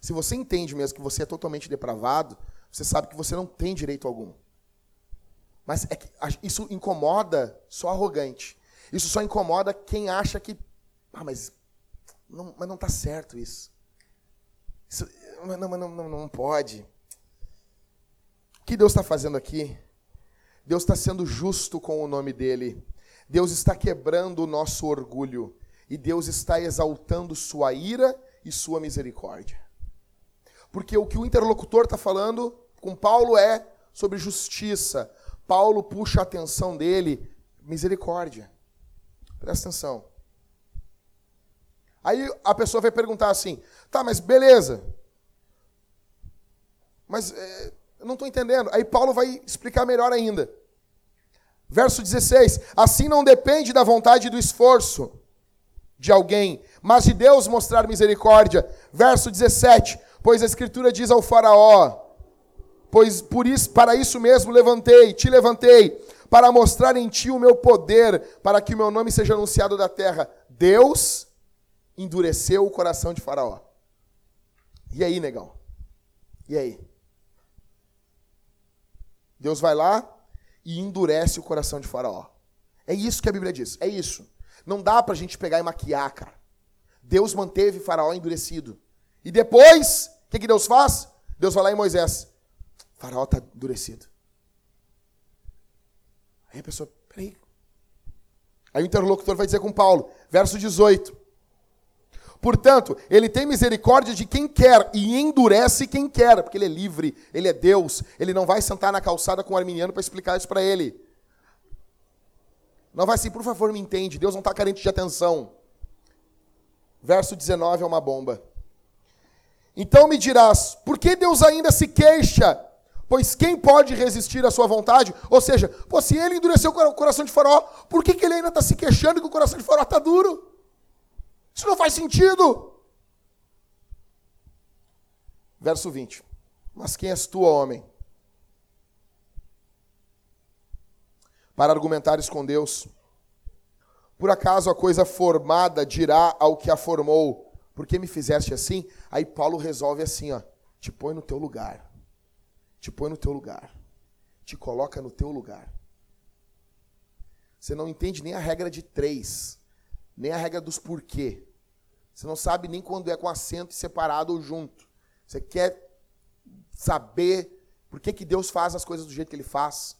Se você entende mesmo que você é totalmente depravado, você sabe que você não tem direito algum. Mas é isso incomoda só arrogante. Isso só incomoda quem acha que. Ah, mas não, mas não está certo isso. isso mas não, não, não, não pode. O que Deus está fazendo aqui? Deus está sendo justo com o nome dele. Deus está quebrando o nosso orgulho. E Deus está exaltando sua ira e sua misericórdia. Porque o que o interlocutor está falando com Paulo é sobre justiça, Paulo puxa a atenção dele, misericórdia. Presta atenção. Aí a pessoa vai perguntar assim: tá, mas beleza. Mas é, eu não estou entendendo. Aí Paulo vai explicar melhor ainda. Verso 16: Assim não depende da vontade e do esforço de alguém, mas de Deus mostrar misericórdia. Verso 17: Pois a Escritura diz ao Faraó: pois por isso, para isso mesmo levantei, te levantei, para mostrar em ti o meu poder, para que o meu nome seja anunciado da terra. Deus endureceu o coração de Faraó. E aí, negão? E aí? Deus vai lá e endurece o coração de Faraó. É isso que a Bíblia diz. É isso. Não dá pra gente pegar e maquiar, cara. Deus manteve Faraó endurecido. E depois, o que, que Deus faz? Deus vai lá em Moisés. Faraó está endurecido. Aí a pessoa, peraí. Aí o interlocutor vai dizer com Paulo, verso 18. Portanto, ele tem misericórdia de quem quer e endurece quem quer, porque ele é livre, ele é Deus, ele não vai sentar na calçada com o arminiano para explicar isso para ele. Não vai assim, por favor, me entende, Deus não está carente de atenção. Verso 19 é uma bomba. Então me dirás, por que Deus ainda se queixa Pois quem pode resistir à sua vontade? Ou seja, pô, se ele endureceu o coração de Faraó, por que, que ele ainda está se queixando que o coração de Faraó está duro? Isso não faz sentido. Verso 20. Mas quem és tu, homem? Para argumentares com Deus. Por acaso a coisa formada dirá ao que a formou, por que me fizeste assim? Aí Paulo resolve assim, ó, te põe no teu lugar te põe no teu lugar. Te coloca no teu lugar. Você não entende nem a regra de três, nem a regra dos porquê. Você não sabe nem quando é com acento separado ou junto. Você quer saber por que, que Deus faz as coisas do jeito que Ele faz.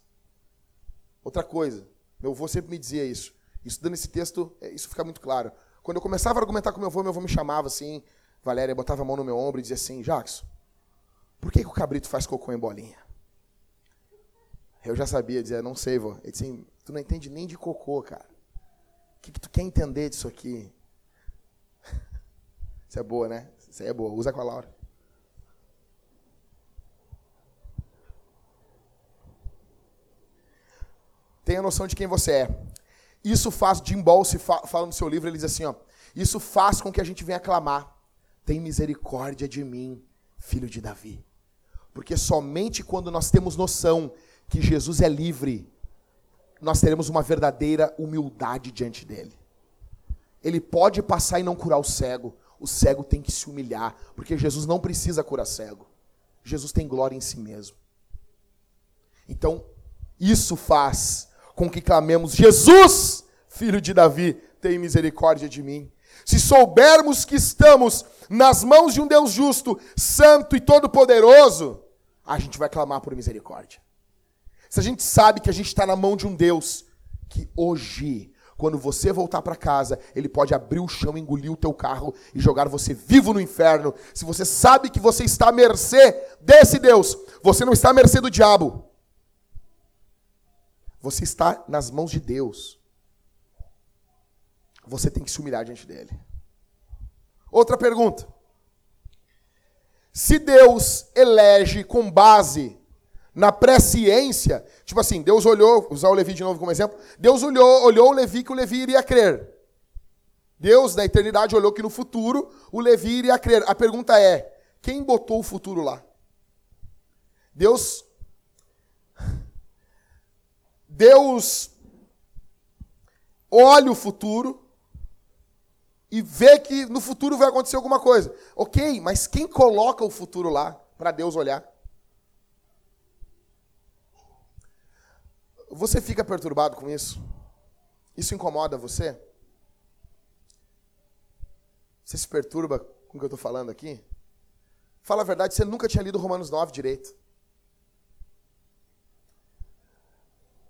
Outra coisa, meu avô sempre me dizia isso. Estudando esse texto, é, isso fica muito claro. Quando eu começava a argumentar com meu avô, meu avô me chamava assim, Valéria, botava a mão no meu ombro e dizia assim, Jackson, Por que, que o cabrito faz cocô em bolinha? Eu já sabia, dizia, não sei, vô. Ele disse, assim, tu não entende nem de cocô, cara. O que, que tu quer entender disso aqui? Isso é boa, né? Isso aí é boa. Usa com a Laura. Tenha noção de quem você é. Isso faz, Jim Bolse fala no seu livro, ele diz assim, ó, isso faz com que a gente venha clamar, tem misericórdia de mim, filho de Davi. Porque somente quando nós temos noção que Jesus é livre, nós teremos uma verdadeira humildade diante dele. Ele pode passar e não curar o cego, o cego tem que se humilhar, porque Jesus não precisa curar cego. Jesus tem glória em si mesmo. Então, isso faz com que clamemos: Jesus, filho de Davi, tem misericórdia de mim. Se soubermos que estamos nas mãos de um Deus justo, santo e todo-poderoso, a gente vai clamar por misericórdia. Se a gente sabe que a gente está na mão de um Deus que hoje, quando você voltar para casa, ele pode abrir o chão, engolir o teu carro e jogar você vivo no inferno. Se você sabe que você está à mercê desse Deus, você não está à mercê do diabo. Você está nas mãos de Deus. Você tem que se humilhar diante dele. Outra pergunta. Se Deus elege com base na presciência, tipo assim, Deus olhou, usar o Levi de novo como exemplo, Deus olhou, olhou o Levi que o Levi iria crer. Deus, na eternidade, olhou que no futuro o Levi iria crer. A pergunta é: quem botou o futuro lá? Deus Deus olha o futuro e vê que no futuro vai acontecer alguma coisa. Ok, mas quem coloca o futuro lá para Deus olhar? Você fica perturbado com isso? Isso incomoda você? Você se perturba com o que eu estou falando aqui? Fala a verdade, você nunca tinha lido Romanos 9 direito.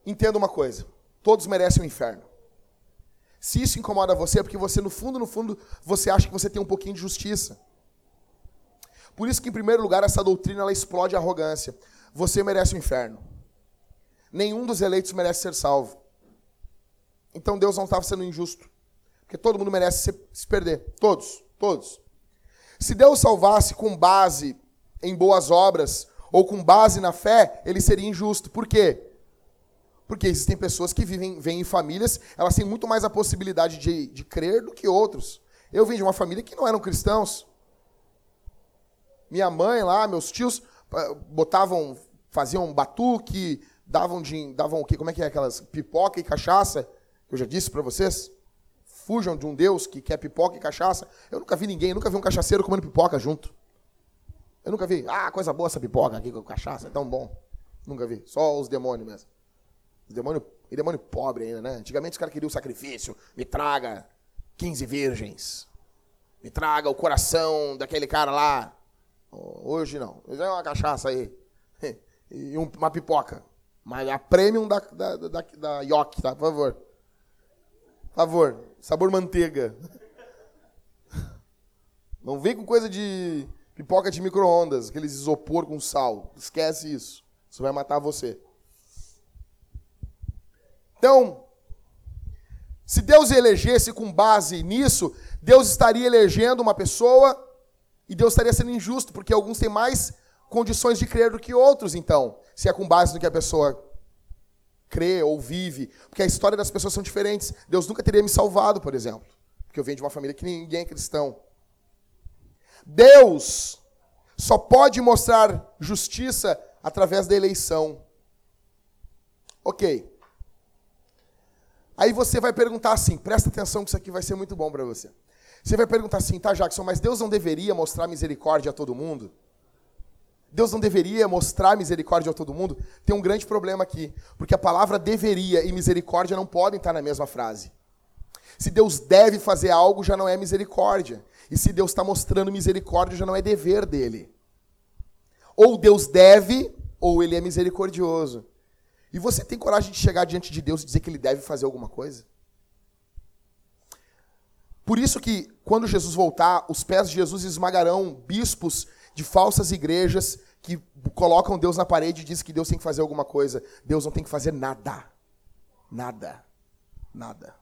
Entenda uma coisa: todos merecem o inferno. Se isso incomoda você, é porque você, no fundo, no fundo, você acha que você tem um pouquinho de justiça. Por isso que, em primeiro lugar, essa doutrina ela explode a arrogância. Você merece o inferno. Nenhum dos eleitos merece ser salvo. Então Deus não estava sendo injusto. Porque todo mundo merece se perder. Todos. Todos. Se Deus salvasse com base em boas obras ou com base na fé, ele seria injusto. Por quê? Porque existem pessoas que vivem, vêm em famílias, elas têm muito mais a possibilidade de, de crer do que outros. Eu vim de uma família que não eram cristãos. Minha mãe lá, meus tios, botavam, faziam batuque, davam, de, davam o quê? Como é que é aquelas pipoca e cachaça? Que eu já disse para vocês. Fujam de um Deus que quer pipoca e cachaça. Eu nunca vi ninguém, nunca vi um cachaceiro comendo pipoca junto. Eu nunca vi. Ah, coisa boa essa pipoca aqui com cachaça, é tão bom. Nunca vi. Só os demônios mesmo. Demônio, e demônio pobre ainda, né? Antigamente os caras queriam o sacrifício. Me traga 15 virgens. Me traga o coração daquele cara lá. Hoje não. Hoje é uma cachaça aí. E uma pipoca. Mas a premium da, da, da, da York, tá? Por favor. Por favor. Sabor manteiga. Não vem com coisa de pipoca de micro-ondas, aqueles isopor com sal. Esquece isso. Isso vai matar você. Então, se Deus elegesse com base nisso, Deus estaria elegendo uma pessoa e Deus estaria sendo injusto, porque alguns têm mais condições de crer do que outros, então, se é com base no que a pessoa crê ou vive. Porque a história das pessoas são diferentes. Deus nunca teria me salvado, por exemplo, porque eu venho de uma família que ninguém é cristão. Deus só pode mostrar justiça através da eleição. Ok. Aí você vai perguntar assim, presta atenção que isso aqui vai ser muito bom para você. Você vai perguntar assim, tá, Jackson, mas Deus não deveria mostrar misericórdia a todo mundo? Deus não deveria mostrar misericórdia a todo mundo? Tem um grande problema aqui, porque a palavra deveria e misericórdia não podem estar na mesma frase. Se Deus deve fazer algo, já não é misericórdia. E se Deus está mostrando misericórdia, já não é dever dele. Ou Deus deve, ou ele é misericordioso. E você tem coragem de chegar diante de Deus e dizer que ele deve fazer alguma coisa? Por isso que quando Jesus voltar, os pés de Jesus esmagarão bispos de falsas igrejas que colocam Deus na parede e dizem que Deus tem que fazer alguma coisa. Deus não tem que fazer nada. Nada. Nada.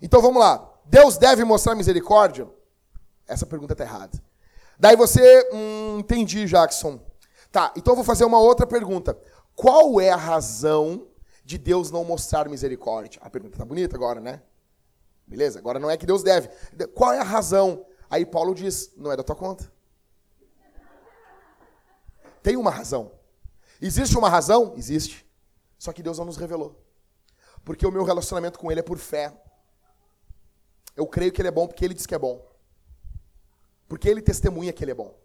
Então vamos lá. Deus deve mostrar misericórdia? Essa pergunta está errada. Daí você, hum, entendi, Jackson. Tá, então eu vou fazer uma outra pergunta. Qual é a razão de Deus não mostrar misericórdia? A pergunta está bonita agora, né? Beleza? Agora não é que Deus deve. Qual é a razão? Aí Paulo diz: não é da tua conta. Tem uma razão. Existe uma razão? Existe. Só que Deus não nos revelou. Porque o meu relacionamento com Ele é por fé. Eu creio que Ele é bom porque Ele diz que é bom. Porque Ele testemunha que Ele é bom.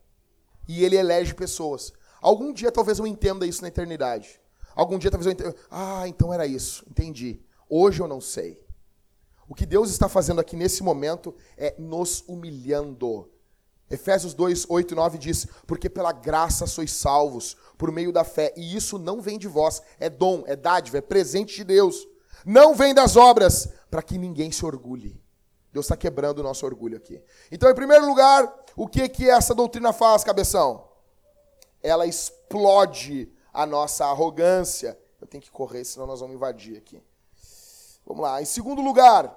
E Ele elege pessoas. Algum dia talvez eu entenda isso na eternidade. Algum dia talvez eu entenda. Ah, então era isso. Entendi. Hoje eu não sei. O que Deus está fazendo aqui nesse momento é nos humilhando. Efésios 2, 8 e 9 diz: Porque pela graça sois salvos, por meio da fé, e isso não vem de vós, é dom, é dádiva, é presente de Deus. Não vem das obras, para que ninguém se orgulhe. Deus está quebrando o nosso orgulho aqui. Então, em primeiro lugar, o que, que essa doutrina faz, cabeção? Ela explode a nossa arrogância. Eu tenho que correr, senão nós vamos invadir aqui. Vamos lá. Em segundo lugar,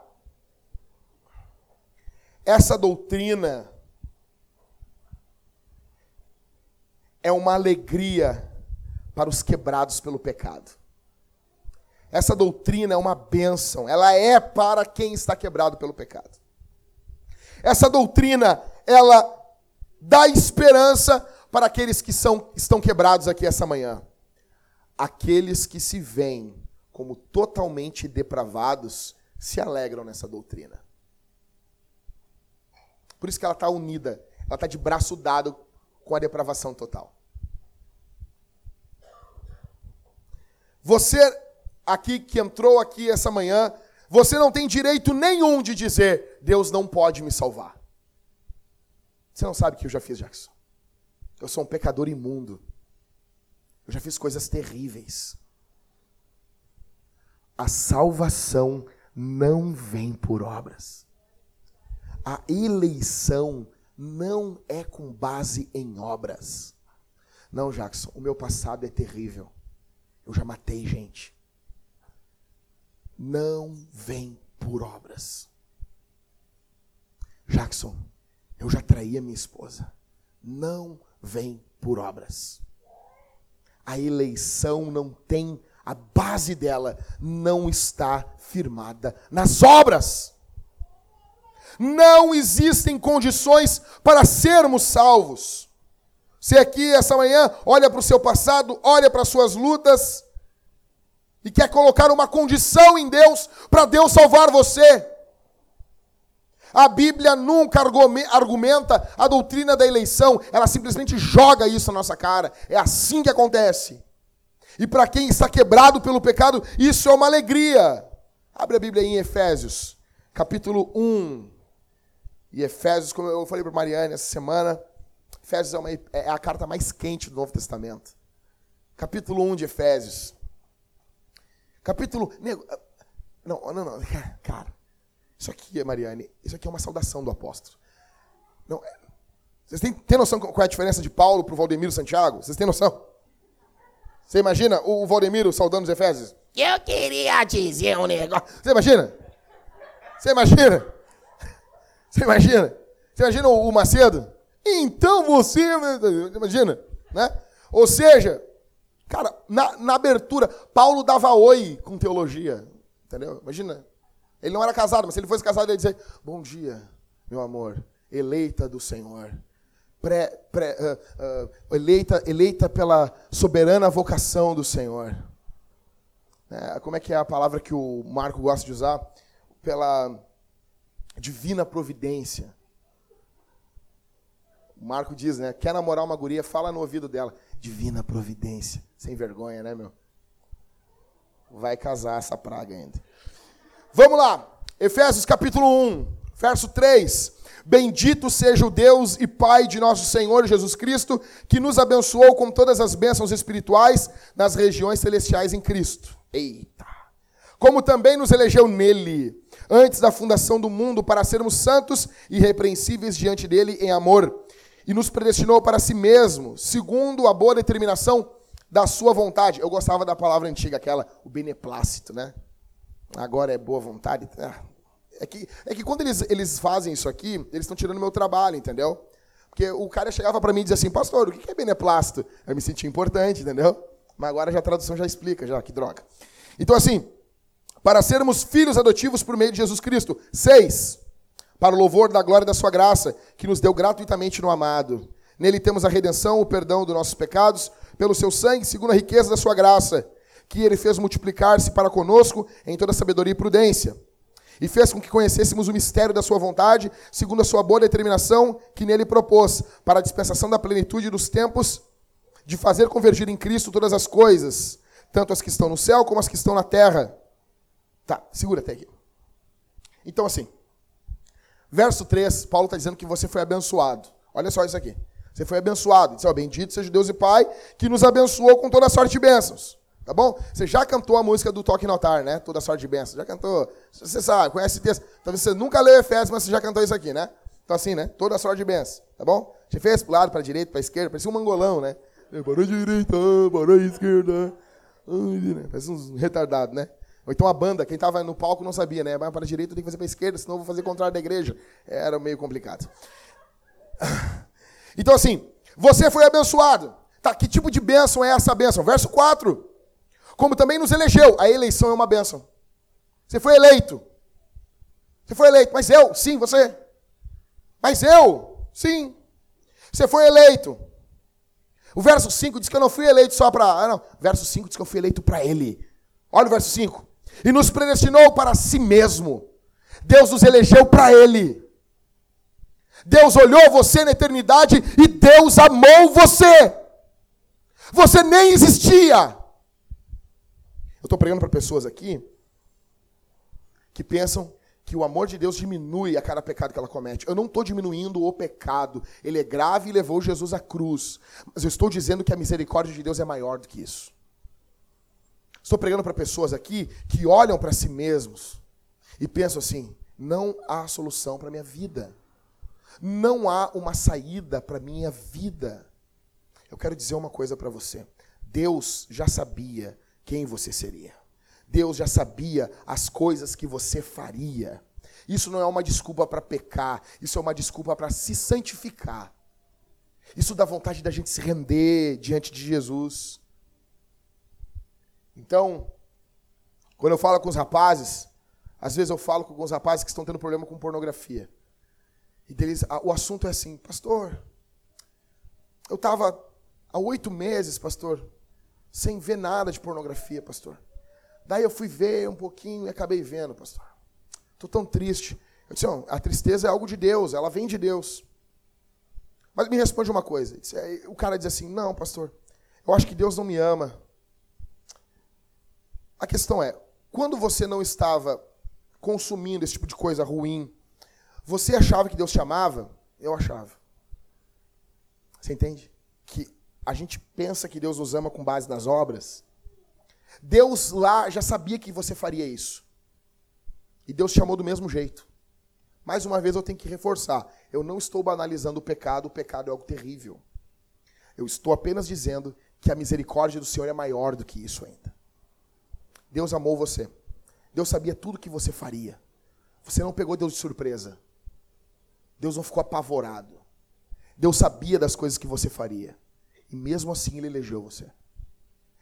essa doutrina é uma alegria para os quebrados pelo pecado. Essa doutrina é uma bênção, ela é para quem está quebrado pelo pecado. Essa doutrina, ela dá esperança para aqueles que são, estão quebrados aqui essa manhã. Aqueles que se veem como totalmente depravados se alegram nessa doutrina. Por isso que ela está unida, ela está de braço dado com a depravação total. Você aqui que entrou aqui essa manhã, você não tem direito nenhum de dizer: Deus não pode me salvar. Você não sabe o que eu já fiz, Jackson. Eu sou um pecador imundo. Eu já fiz coisas terríveis. A salvação não vem por obras. A eleição não é com base em obras. Não, Jackson, o meu passado é terrível. Eu já matei gente não vem por obras. Jackson, eu já traí a minha esposa. Não vem por obras. A eleição não tem, a base dela não está firmada nas obras. Não existem condições para sermos salvos. Você aqui essa manhã olha para o seu passado, olha para as suas lutas, e quer colocar uma condição em Deus para Deus salvar você. A Bíblia nunca argumenta a doutrina da eleição, ela simplesmente joga isso na nossa cara. É assim que acontece. E para quem está quebrado pelo pecado, isso é uma alegria. Abre a Bíblia aí em Efésios, capítulo 1. E Efésios, como eu falei para Mariane essa semana, Efésios é, uma, é a carta mais quente do Novo Testamento. Capítulo 1 de Efésios. Capítulo. Nego, ah, não, não, não. Cara, isso aqui, Mariane, isso aqui é uma saudação do apóstolo. Não, é, vocês têm, têm noção qual é a diferença de Paulo para o Valdemiro Santiago? Vocês têm noção? Você imagina o Valdemiro saudando os Efésios? Eu queria dizer um negócio. Você imagina? Você imagina? Você imagina? Você imagina o Macedo? Então você. Imagina? Né? Ou seja, Cara, na, na abertura, Paulo dava oi com teologia. Entendeu? Imagina. Ele não era casado, mas se ele fosse casado, ele ia dizer: Bom dia, meu amor, eleita do Senhor. Pré, pré, uh, uh, eleita, eleita pela soberana vocação do Senhor. É, como é que é a palavra que o Marco gosta de usar? Pela divina providência. O Marco diz, né? Quer namorar uma guria, fala no ouvido dela. Divina providência. Sem vergonha, né, meu? Vai casar essa praga ainda. Vamos lá. Efésios capítulo 1, verso 3. Bendito seja o Deus e Pai de nosso Senhor Jesus Cristo, que nos abençoou com todas as bênçãos espirituais nas regiões celestiais em Cristo. Eita! Como também nos elegeu nele, antes da fundação do mundo, para sermos santos e irrepreensíveis diante dele em amor e nos predestinou para si mesmo, segundo a boa determinação da sua vontade. Eu gostava da palavra antiga, aquela, o beneplácito, né? Agora é boa vontade. Ah, é que, é que quando eles, eles fazem isso aqui, eles estão tirando meu trabalho, entendeu? Porque o cara chegava para mim e dizia assim, pastor, o que é beneplácito? Eu me sentia importante, entendeu? Mas agora já a tradução já explica, já, que droga. Então, assim, para sermos filhos adotivos por meio de Jesus Cristo. Seis, para o louvor da glória da sua graça, que nos deu gratuitamente no amado. Nele temos a redenção, o perdão dos nossos pecados, pelo seu sangue, segundo a riqueza da sua graça, que ele fez multiplicar-se para conosco em toda sabedoria e prudência. E fez com que conhecêssemos o mistério da sua vontade, segundo a sua boa determinação que nele propôs, para a dispensação da plenitude dos tempos, de fazer convergir em Cristo todas as coisas, tanto as que estão no céu como as que estão na terra. Tá, segura até aqui. Então, assim, verso 3, Paulo está dizendo que você foi abençoado. Olha só isso aqui. Você foi abençoado. Diz, ó, bendito seja Deus e Pai, que nos abençoou com toda sorte de bênçãos. Tá bom? Você já cantou a música do Toque Notar, né? Toda sorte de bênçãos. Já cantou. Você sabe, conhece texto. Talvez você nunca leu Efésios, mas você já cantou isso aqui, né? Então assim, né? Toda sorte de bênçãos. Tá bom? Você fez pro lado, para direita, para esquerda. Parecia um mangolão, né? Para a direita, para a esquerda. Parece um retardado, né? Ou então a banda, quem estava no palco não sabia, né? Vai para a direita, tem que fazer para a esquerda, senão eu vou fazer contrário da igreja. Era meio complicado. Então assim, você foi abençoado. Tá, que tipo de bênção é essa bênção? Verso 4. Como também nos elegeu. A eleição é uma bênção. Você foi eleito. Você foi eleito. Mas eu? Sim, você. Mas eu? Sim. Você foi eleito. O verso 5 diz que eu não fui eleito só para. Ah, não. O verso 5 diz que eu fui eleito para Ele. Olha o verso 5 e nos predestinou para si mesmo. Deus nos elegeu para Ele. Deus olhou você na eternidade e Deus amou você. Você nem existia. Eu estou pregando para pessoas aqui que pensam que o amor de Deus diminui a cada pecado que ela comete. Eu não estou diminuindo o pecado. Ele é grave e levou Jesus à cruz. Mas eu estou dizendo que a misericórdia de Deus é maior do que isso. Estou pregando para pessoas aqui que olham para si mesmos e pensam assim: não há solução para a minha vida. Não há uma saída para a minha vida. Eu quero dizer uma coisa para você. Deus já sabia quem você seria. Deus já sabia as coisas que você faria. Isso não é uma desculpa para pecar, isso é uma desculpa para se santificar. Isso dá vontade da gente se render diante de Jesus. Então, quando eu falo com os rapazes, às vezes eu falo com alguns rapazes que estão tendo problema com pornografia. E deles, o assunto é assim, pastor, eu estava há oito meses, pastor, sem ver nada de pornografia, pastor. Daí eu fui ver um pouquinho e acabei vendo, pastor. Estou tão triste. Eu disse, a tristeza é algo de Deus, ela vem de Deus. Mas me responde uma coisa. O cara diz assim, não, pastor, eu acho que Deus não me ama. A questão é, quando você não estava consumindo esse tipo de coisa ruim, você achava que Deus te amava? Eu achava. Você entende? Que a gente pensa que Deus nos ama com base nas obras. Deus lá já sabia que você faria isso. E Deus te chamou do mesmo jeito. Mais uma vez eu tenho que reforçar: eu não estou banalizando o pecado, o pecado é algo terrível. Eu estou apenas dizendo que a misericórdia do Senhor é maior do que isso ainda. Deus amou você. Deus sabia tudo que você faria. Você não pegou Deus de surpresa. Deus não ficou apavorado. Deus sabia das coisas que você faria. E mesmo assim ele elegeu você.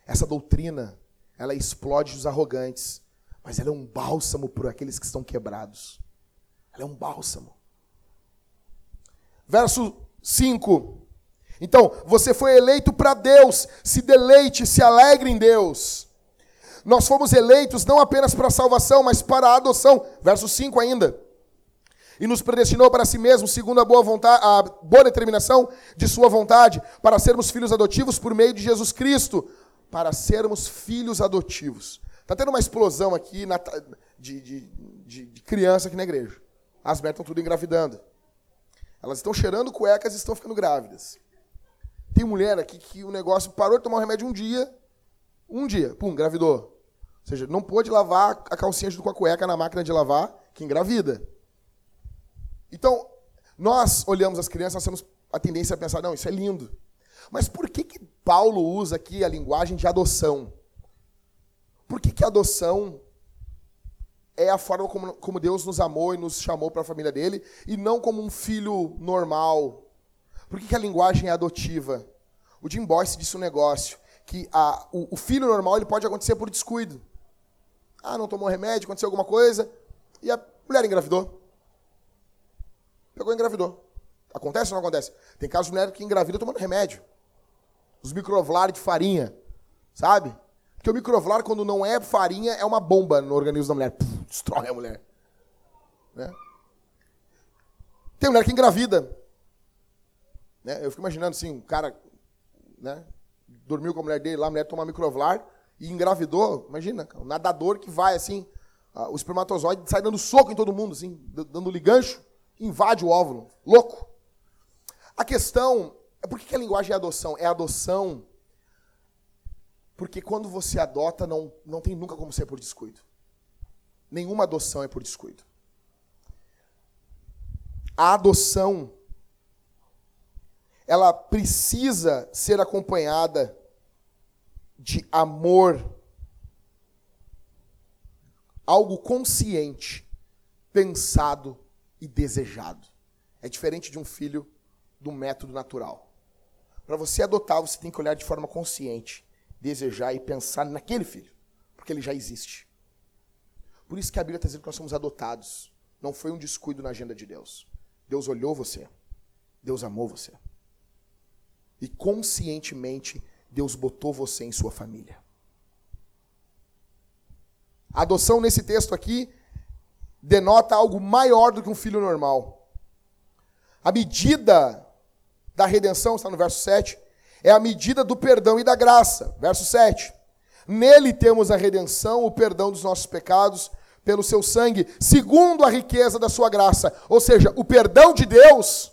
Essa doutrina, ela explode os arrogantes, mas ela é um bálsamo para aqueles que estão quebrados. Ela é um bálsamo. Verso 5. Então, você foi eleito para Deus, se deleite, se alegre em Deus. Nós fomos eleitos não apenas para a salvação, mas para a adoção. Verso 5 ainda. E nos predestinou para si mesmo, segundo a boa vontade, a boa determinação de sua vontade, para sermos filhos adotivos por meio de Jesus Cristo, para sermos filhos adotivos. Está tendo uma explosão aqui na, de, de, de, de, criança aqui na igreja. As mulheres estão tudo engravidando. Elas estão cheirando cuecas e estão ficando grávidas. Tem mulher aqui que o negócio parou de tomar o remédio um dia, um dia, pum, engravidou. Ou seja, não pôde lavar a calcinha junto com a cueca na máquina de lavar, que engravida. Então, nós olhamos as crianças, nós temos a tendência é pensar, não, isso é lindo. Mas por que, que Paulo usa aqui a linguagem de adoção? Por que, que a adoção é a forma como, como Deus nos amou e nos chamou para a família dele, e não como um filho normal? Por que, que a linguagem é adotiva? O Jim Boyce disse um negócio, que a, o, o filho normal ele pode acontecer por descuido. Ah, não tomou remédio, aconteceu alguma coisa, e a mulher engravidou. Pegou e engravidou. Acontece ou não acontece? Tem casos de mulher que engravida tomando remédio. Os microvlar de farinha, sabe? Porque o microvlar, quando não é farinha, é uma bomba no organismo da mulher. Puf, destrói a mulher. Né? Tem mulher que engravida. Né? Eu fico imaginando assim, um cara né, dormiu com a mulher dele lá, a mulher toma microvlar e engravidou. Imagina, um nadador que vai assim, o espermatozoide sai dando soco em todo mundo, assim, dando-lhe gancho, invade o óvulo. Louco. A questão é por que a linguagem é adoção? É adoção porque quando você adota, não, não tem nunca como ser por descuido. Nenhuma adoção é por descuido. A adoção, ela precisa ser acompanhada de amor, algo consciente, pensado e desejado. É diferente de um filho do método natural. Para você adotar, você tem que olhar de forma consciente, desejar e pensar naquele filho, porque ele já existe. Por isso que a Bíblia está dizendo que nós somos adotados. Não foi um descuido na agenda de Deus. Deus olhou você. Deus amou você. E conscientemente, Deus botou você em sua família. A adoção nesse texto aqui denota algo maior do que um filho normal. A medida da redenção, está no verso 7, é a medida do perdão e da graça. Verso 7. Nele temos a redenção, o perdão dos nossos pecados, pelo seu sangue, segundo a riqueza da sua graça. Ou seja, o perdão de Deus,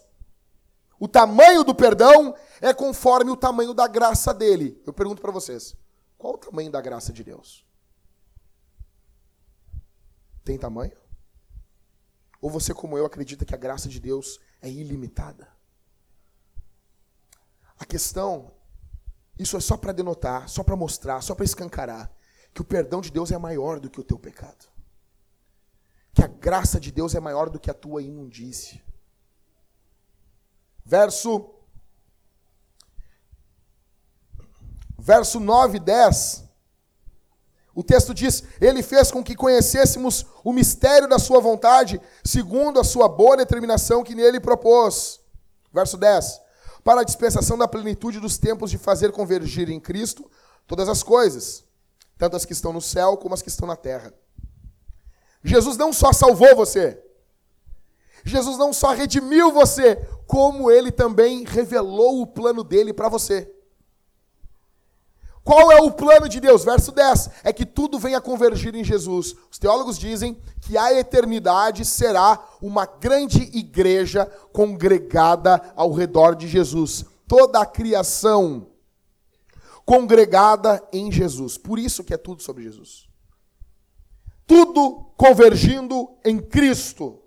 o tamanho do perdão é conforme o tamanho da graça dele. Eu pergunto para vocês: qual o tamanho da graça de Deus? Tem tamanho? Ou você, como eu, acredita que a graça de Deus é ilimitada? A questão, isso é só para denotar, só para mostrar, só para escancarar que o perdão de Deus é maior do que o teu pecado. Que a graça de Deus é maior do que a tua imundícia. Verso verso 9 e 10. O texto diz: Ele fez com que conhecêssemos o mistério da Sua vontade, segundo a Sua boa determinação que nele propôs. Verso 10 para a dispensação da plenitude dos tempos de fazer convergir em Cristo todas as coisas, tanto as que estão no céu como as que estão na terra. Jesus não só salvou você, Jesus não só redimiu você, como ele também revelou o plano dele para você. Qual é o plano de Deus? Verso 10: é que tudo venha convergir em Jesus. Os teólogos dizem que a eternidade será uma grande igreja congregada ao redor de Jesus. Toda a criação congregada em Jesus. Por isso que é tudo sobre Jesus. Tudo convergindo em Cristo.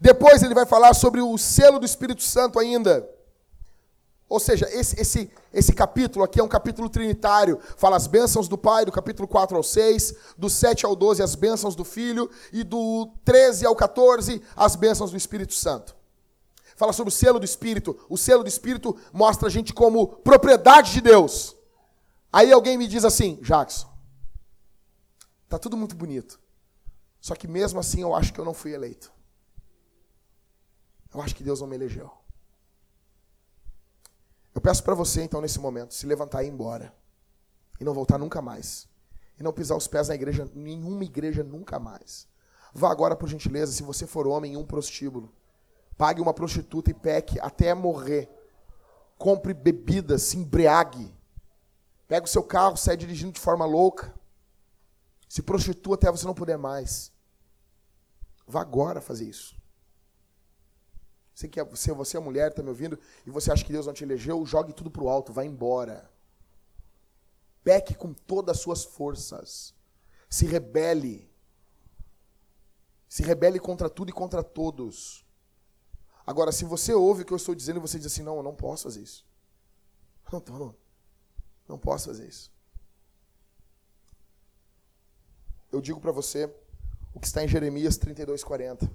Depois ele vai falar sobre o selo do Espírito Santo ainda. Ou seja, esse, esse, esse capítulo aqui é um capítulo trinitário. Fala as bênçãos do Pai, do capítulo 4 ao 6, do 7 ao 12, as bênçãos do Filho, e do 13 ao 14, as bênçãos do Espírito Santo. Fala sobre o selo do Espírito. O selo do Espírito mostra a gente como propriedade de Deus. Aí alguém me diz assim, Jackson, tá tudo muito bonito. Só que mesmo assim eu acho que eu não fui eleito. Eu acho que Deus não me elegeu. Eu peço para você, então, nesse momento, se levantar e ir embora. E não voltar nunca mais. E não pisar os pés na igreja, nenhuma igreja nunca mais. Vá agora, por gentileza, se você for homem, em um prostíbulo. Pague uma prostituta e peque até morrer. Compre bebidas, se embriague. Pega o seu carro, sai dirigindo de forma louca. Se prostitua até você não puder mais. Vá agora fazer isso. Que é, você, você é mulher, está me ouvindo, e você acha que Deus não te elegeu, jogue tudo para o alto, vá embora. Peque com todas as suas forças. Se rebele. Se rebele contra tudo e contra todos. Agora, se você ouve o que eu estou dizendo e você diz assim, não, eu não posso fazer isso. Não, não, não posso fazer isso. Eu digo para você o que está em Jeremias 32, 40.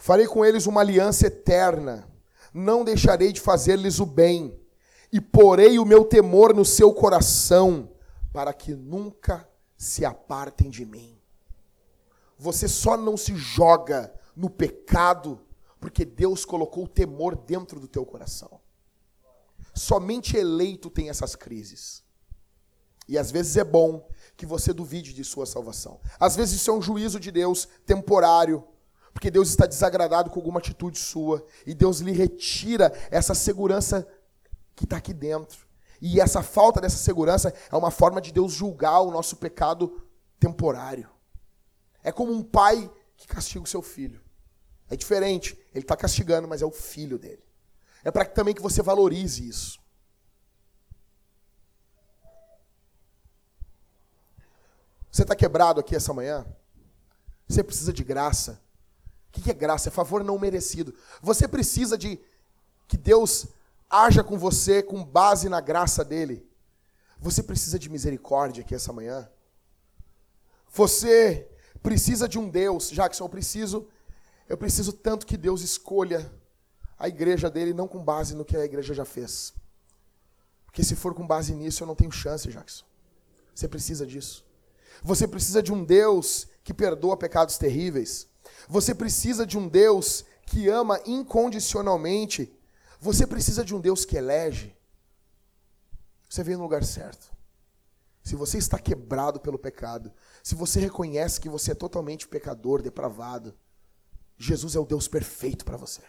Farei com eles uma aliança eterna, não deixarei de fazer-lhes o bem, e porei o meu temor no seu coração, para que nunca se apartem de mim. Você só não se joga no pecado porque Deus colocou o temor dentro do teu coração. Somente eleito tem essas crises. E às vezes é bom que você duvide de sua salvação. Às vezes isso é um juízo de Deus temporário, porque Deus está desagradado com alguma atitude sua e Deus lhe retira essa segurança que está aqui dentro. E essa falta dessa segurança é uma forma de Deus julgar o nosso pecado temporário. É como um pai que castiga o seu filho. É diferente. Ele está castigando, mas é o filho dele. É para também que você valorize isso. Você está quebrado aqui essa manhã? Você precisa de graça. O que é graça? É favor não merecido. Você precisa de que Deus haja com você com base na graça dele. Você precisa de misericórdia aqui essa manhã. Você precisa de um Deus, Jackson, eu preciso, eu preciso tanto que Deus escolha a igreja dele não com base no que a igreja já fez. Porque se for com base nisso, eu não tenho chance, Jackson. Você precisa disso. Você precisa de um Deus que perdoa pecados terríveis. Você precisa de um Deus que ama incondicionalmente você precisa de um Deus que elege. Você veio no lugar certo. Se você está quebrado pelo pecado, se você reconhece que você é totalmente pecador, depravado, Jesus é o Deus perfeito para você.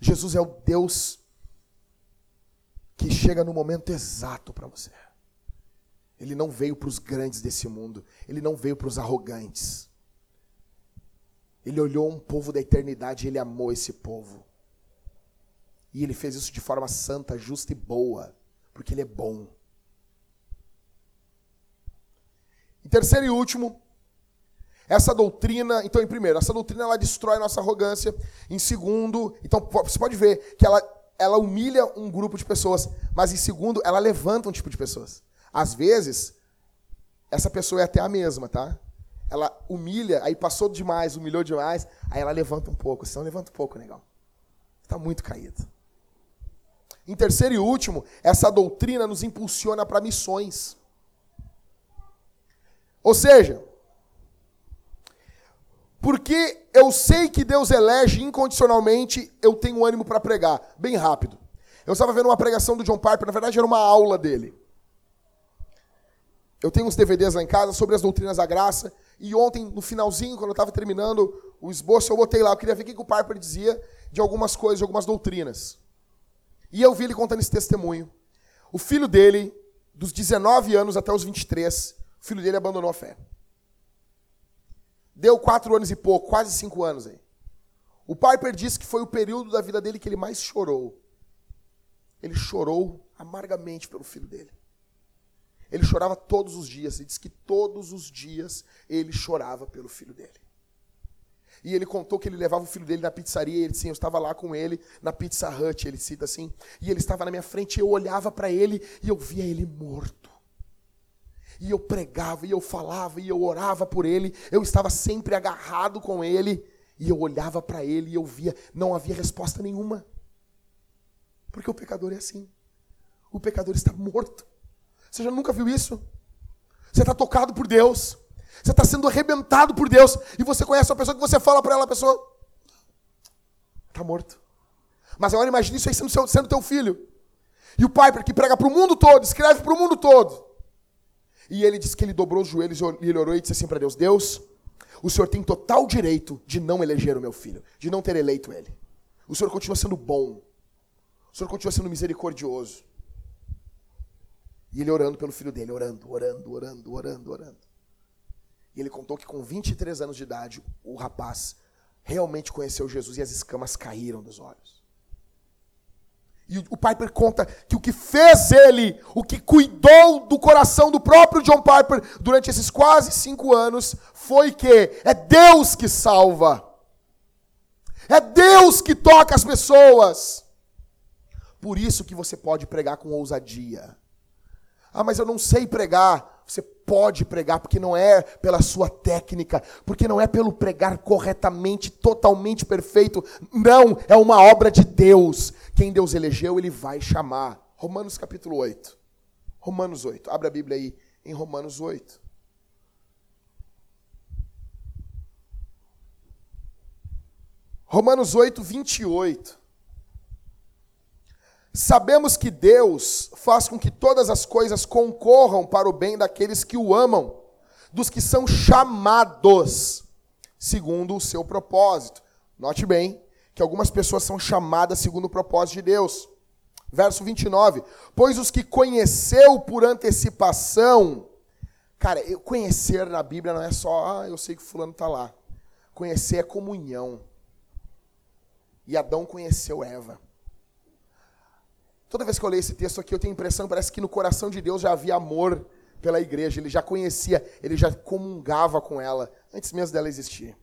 Jesus é o Deus que chega no momento exato para você. Ele não veio para os grandes desse mundo, ele não veio para os arrogantes. Ele olhou um povo da eternidade e ele amou esse povo. E ele fez isso de forma santa, justa e boa, porque ele é bom. Em terceiro e último, essa doutrina, então em primeiro, essa doutrina ela destrói nossa arrogância. Em segundo, então você pode ver que ela, ela humilha um grupo de pessoas, mas em segundo, ela levanta um tipo de pessoas. Às vezes, essa pessoa é até a mesma, tá? Ela humilha, aí passou demais, humilhou demais, aí ela levanta um pouco. Senão levanta um pouco, legal. Está muito caído. Em terceiro e último, essa doutrina nos impulsiona para missões. Ou seja, porque eu sei que Deus elege incondicionalmente, eu tenho ânimo para pregar. Bem rápido. Eu estava vendo uma pregação do John Piper, na verdade era uma aula dele. Eu tenho uns DVDs lá em casa sobre as doutrinas da graça, e ontem, no finalzinho, quando eu estava terminando o esboço, eu botei lá, eu queria ver o que o Piper dizia de algumas coisas, de algumas doutrinas. E eu vi ele contando esse testemunho. O filho dele, dos 19 anos até os 23, o filho dele abandonou a fé. Deu quatro anos e pouco, quase cinco anos aí. O Piper disse que foi o período da vida dele que ele mais chorou. Ele chorou amargamente pelo filho dele. Ele chorava todos os dias. Ele disse que todos os dias ele chorava pelo filho dele. E ele contou que ele levava o filho dele na pizzaria, e ele disse, eu estava lá com ele na Pizza Hut, ele cita assim, e ele estava na minha frente, e eu olhava para ele e eu via ele morto. E eu pregava, e eu falava, e eu orava por ele, eu estava sempre agarrado com ele, e eu olhava para ele e eu via, não havia resposta nenhuma. Porque o pecador é assim. O pecador está morto. Você já nunca viu isso? Você está tocado por Deus. Você está sendo arrebentado por Deus. E você conhece uma pessoa que você fala para ela, a pessoa está morto. Mas agora imagine isso aí sendo, seu, sendo teu filho. E o pai, que prega para o mundo todo, escreve para o mundo todo. E ele disse que ele dobrou os joelhos e ele orou e disse assim para Deus: Deus, o Senhor tem total direito de não eleger o meu filho, de não ter eleito ele. O Senhor continua sendo bom. O Senhor continua sendo misericordioso. E ele orando pelo filho dele, orando, orando, orando, orando, orando. E ele contou que com 23 anos de idade, o rapaz realmente conheceu Jesus e as escamas caíram dos olhos. E o Piper conta que o que fez ele, o que cuidou do coração do próprio John Piper durante esses quase cinco anos, foi que é Deus que salva. É Deus que toca as pessoas. Por isso que você pode pregar com ousadia. Ah, mas eu não sei pregar. Você pode pregar porque não é pela sua técnica, porque não é pelo pregar corretamente, totalmente perfeito. Não, é uma obra de Deus. Quem Deus elegeu, ele vai chamar. Romanos capítulo 8. Romanos 8. Abre a Bíblia aí em Romanos 8. Romanos 8, 28. Sabemos que Deus faz com que todas as coisas concorram para o bem daqueles que o amam, dos que são chamados, segundo o seu propósito. Note bem que algumas pessoas são chamadas segundo o propósito de Deus. Verso 29. Pois os que conheceu por antecipação. Cara, conhecer na Bíblia não é só, ah, eu sei que fulano está lá. Conhecer é comunhão. E Adão conheceu Eva. Toda vez que eu leio esse texto aqui, eu tenho a impressão, parece que no coração de Deus já havia amor pela igreja, ele já conhecia, ele já comungava com ela, antes mesmo dela existir.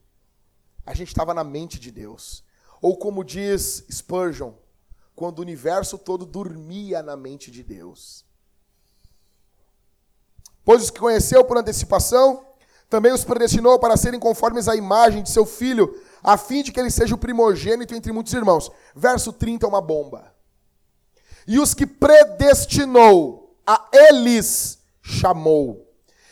A gente estava na mente de Deus. Ou como diz Spurgeon, quando o universo todo dormia na mente de Deus. Pois os que conheceu por antecipação, também os predestinou para serem conformes à imagem de seu filho, a fim de que ele seja o primogênito entre muitos irmãos. Verso 30 é uma bomba. E os que predestinou, a eles chamou.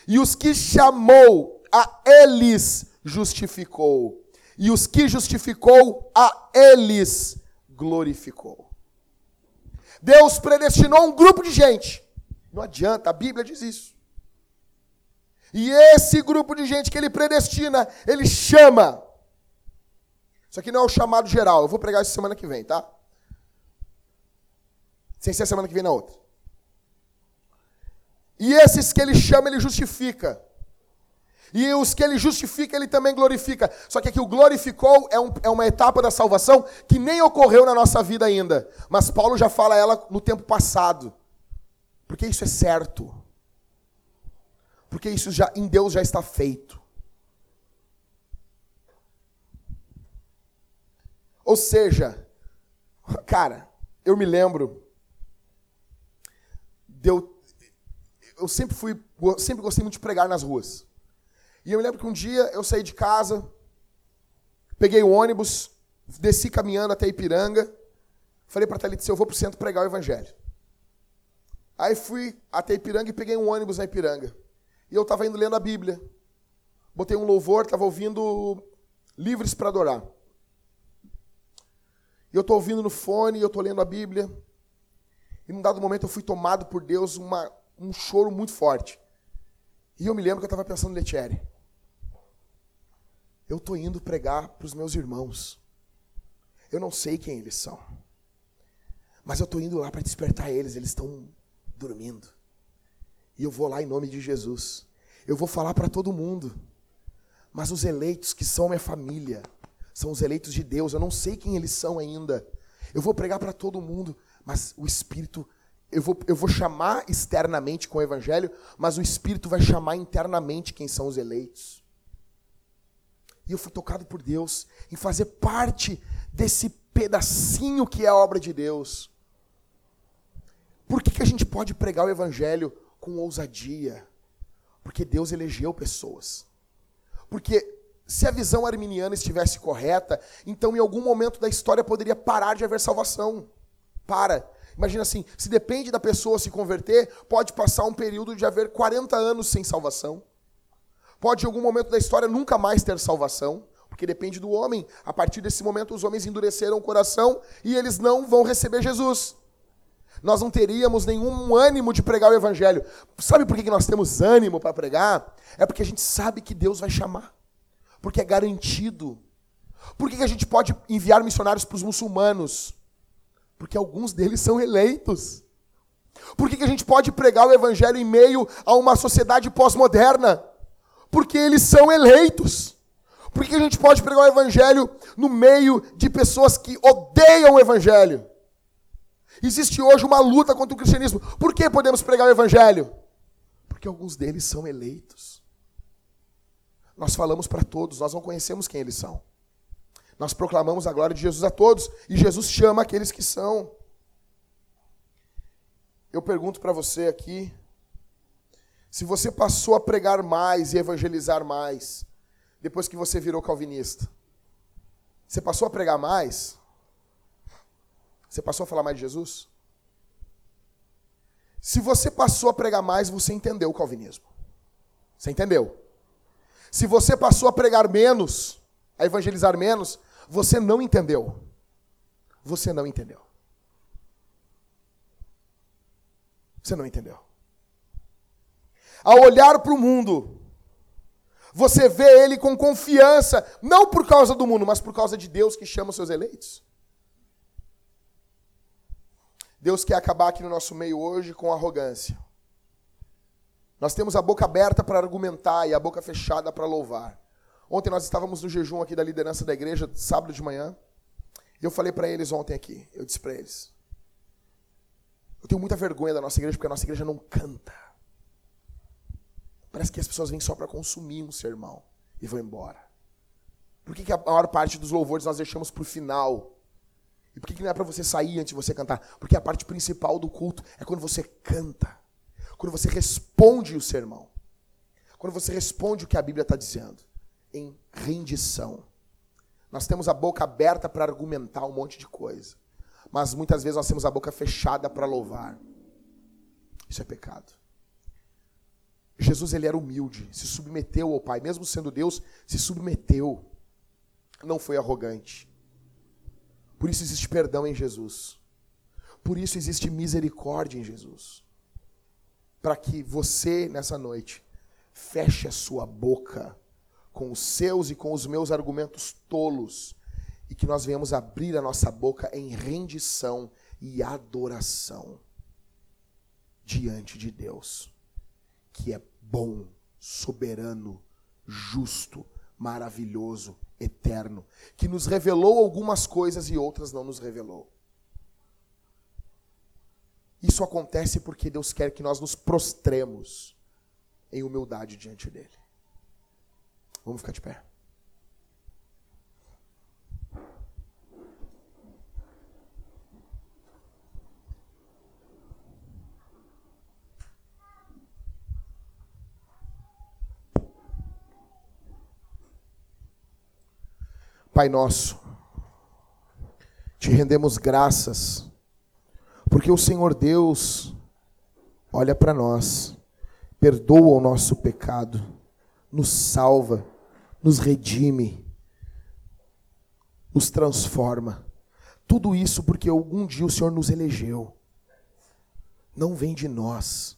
E os que chamou, a eles justificou. E os que justificou, a eles glorificou. Deus predestinou um grupo de gente. Não adianta, a Bíblia diz isso. E esse grupo de gente que ele predestina, ele chama. Isso aqui não é o chamado geral. Eu vou pregar isso semana que vem, tá? Sem ser semana que vem na outra. E esses que ele chama, ele justifica. E os que ele justifica, ele também glorifica. Só que aqui o glorificou é, um, é, uma etapa da salvação que nem ocorreu na nossa vida ainda. Mas Paulo já fala ela no tempo passado. Porque isso é certo. Porque isso já em Deus já está feito. Ou seja, cara, eu me lembro deu. Eu sempre fui, sempre gostei muito de pregar nas ruas. E eu me lembro que um dia eu saí de casa, peguei o ônibus, desci caminhando até Ipiranga, falei para a Thalita, eu vou para o centro pregar o evangelho. Aí fui até Ipiranga e peguei um ônibus na Ipiranga. E eu estava indo lendo a Bíblia. Botei um louvor, estava ouvindo Livres para Adorar. E eu estou ouvindo no fone, eu estou lendo a Bíblia. E num dado momento eu fui tomado por Deus uma, um choro muito forte. E eu me lembro que eu estava pensando, Letieri, eu estou indo pregar para os meus irmãos. Eu não sei quem eles são. Mas eu estou indo lá para despertar eles, eles estão dormindo. E eu vou lá em nome de Jesus. Eu vou falar para todo mundo. Mas os eleitos que são minha família, são os eleitos de Deus, eu não sei quem eles são ainda. Eu vou pregar para todo mundo, mas o Espírito, eu vou, eu vou chamar externamente com o Evangelho, mas o Espírito vai chamar internamente quem são os eleitos. E eu fui tocado por Deus em fazer parte desse pedacinho que é a obra de Deus. Por que, que a gente pode pregar o Evangelho com ousadia? Porque Deus elegeu pessoas. Porque se a visão arminiana estivesse correta, então em algum momento da história poderia parar de haver salvação para. Imagina assim, se depende da pessoa se converter, pode passar um período de haver 40 anos sem salvação. Pode, em algum momento da história, nunca mais ter salvação, porque depende do homem. A partir desse momento, os homens endureceram o coração e eles não vão receber Jesus. Nós não teríamos nenhum ânimo de pregar o Evangelho. Sabe por que nós temos ânimo para pregar? É porque a gente sabe que Deus vai chamar. Porque é garantido. Por que a gente pode enviar missionários para os muçulmanos? Porque alguns deles são eleitos. Por que, que a gente pode pregar o evangelho em meio a uma sociedade pós-moderna? Porque eles são eleitos. Por que, que a gente pode pregar o evangelho no meio de pessoas que odeiam o evangelho? Existe hoje uma luta contra o cristianismo. Por que podemos pregar o evangelho? Porque alguns deles são eleitos. Nós falamos para todos, nós não conhecemos quem eles são. Nós proclamamos a glória de Jesus a todos e Jesus chama aqueles que são. Eu pergunto para você aqui, se você passou a pregar mais e evangelizar mais depois que você virou calvinista, você passou a pregar mais? Você passou a falar mais de Jesus? Se você passou a pregar mais, você entendeu o calvinismo. Você entendeu? Se você passou a pregar menos, a evangelizar menos, você não entendeu. Você não entendeu. Você não entendeu. Ao olhar para o mundo, você vê ele com confiança, não por causa do mundo, mas por causa de Deus que chama os seus eleitos. Deus quer acabar aqui no nosso meio hoje com arrogância. Nós temos a boca aberta para argumentar e a boca fechada para louvar. Ontem nós estávamos no jejum aqui da liderança da igreja, sábado de manhã. E eu falei para eles ontem aqui, eu disse para eles: Eu tenho muita vergonha da nossa igreja porque a nossa igreja não canta. Parece que as pessoas vêm só para consumir um sermão e vão embora. Por que, que a maior parte dos louvores nós deixamos para o final? E por que, que não é para você sair antes de você cantar? Porque a parte principal do culto é quando você canta. Quando você responde o sermão. Quando você responde o que a Bíblia está dizendo. Em rendição. Nós temos a boca aberta para argumentar um monte de coisa. Mas muitas vezes nós temos a boca fechada para louvar. Isso é pecado. Jesus ele era humilde, se submeteu ao Pai, mesmo sendo Deus, se submeteu. Não foi arrogante. Por isso existe perdão em Jesus. Por isso existe misericórdia em Jesus. Para que você, nessa noite, feche a sua boca com os seus e com os meus argumentos tolos e que nós venhamos abrir a nossa boca em rendição e adoração diante de Deus, que é bom, soberano, justo, maravilhoso, eterno, que nos revelou algumas coisas e outras não nos revelou. Isso acontece porque Deus quer que nós nos prostremos em humildade diante dele. Vamos ficar de pé. Pai nosso, te rendemos graças, porque o Senhor Deus olha para nós, perdoa o nosso pecado, nos salva, nos redime, nos transforma. Tudo isso porque algum dia o Senhor nos elegeu. Não vem de nós.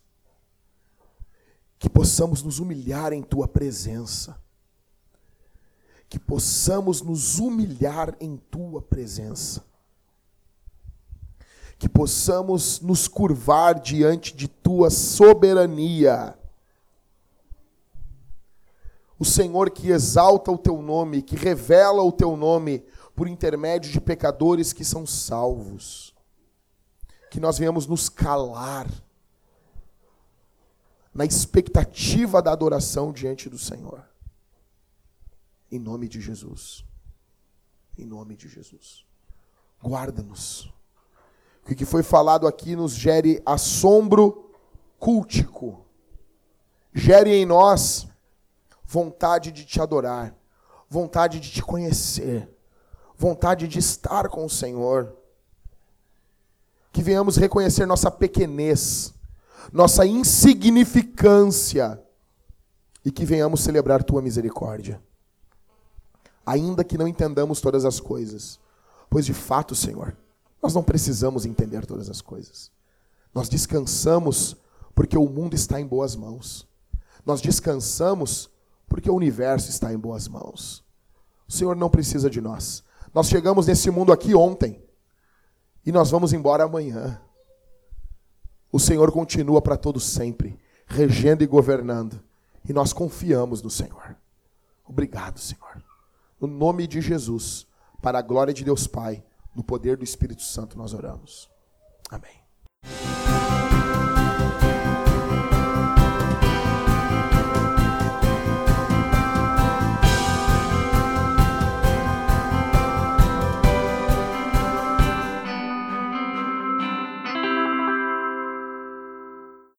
Que possamos nos humilhar em tua presença que possamos nos humilhar em tua presença. Que possamos nos curvar diante de tua soberania. O Senhor que exalta o teu nome, que revela o teu nome por intermédio de pecadores que são salvos. Que nós venhamos nos calar na expectativa da adoração diante do Senhor. Em nome de Jesus. Em nome de Jesus. Guarda-nos. O que foi falado aqui nos gere assombro cultico. Gere em nós vontade de te adorar, vontade de te conhecer, vontade de estar com o Senhor. Que venhamos reconhecer nossa pequenez, nossa insignificância e que venhamos celebrar tua misericórdia ainda que não entendamos todas as coisas. Pois de fato, Senhor, nós não precisamos entender todas as coisas. Nós descansamos porque o mundo está em boas mãos. Nós descansamos porque o universo está em boas mãos. O Senhor não precisa de nós. Nós chegamos nesse mundo aqui ontem e nós vamos embora amanhã. O Senhor continua para todo sempre, regendo e governando, e nós confiamos no Senhor. Obrigado, Senhor. No nome de Jesus, para a glória de Deus Pai, no poder do Espírito Santo, nós oramos. Amém.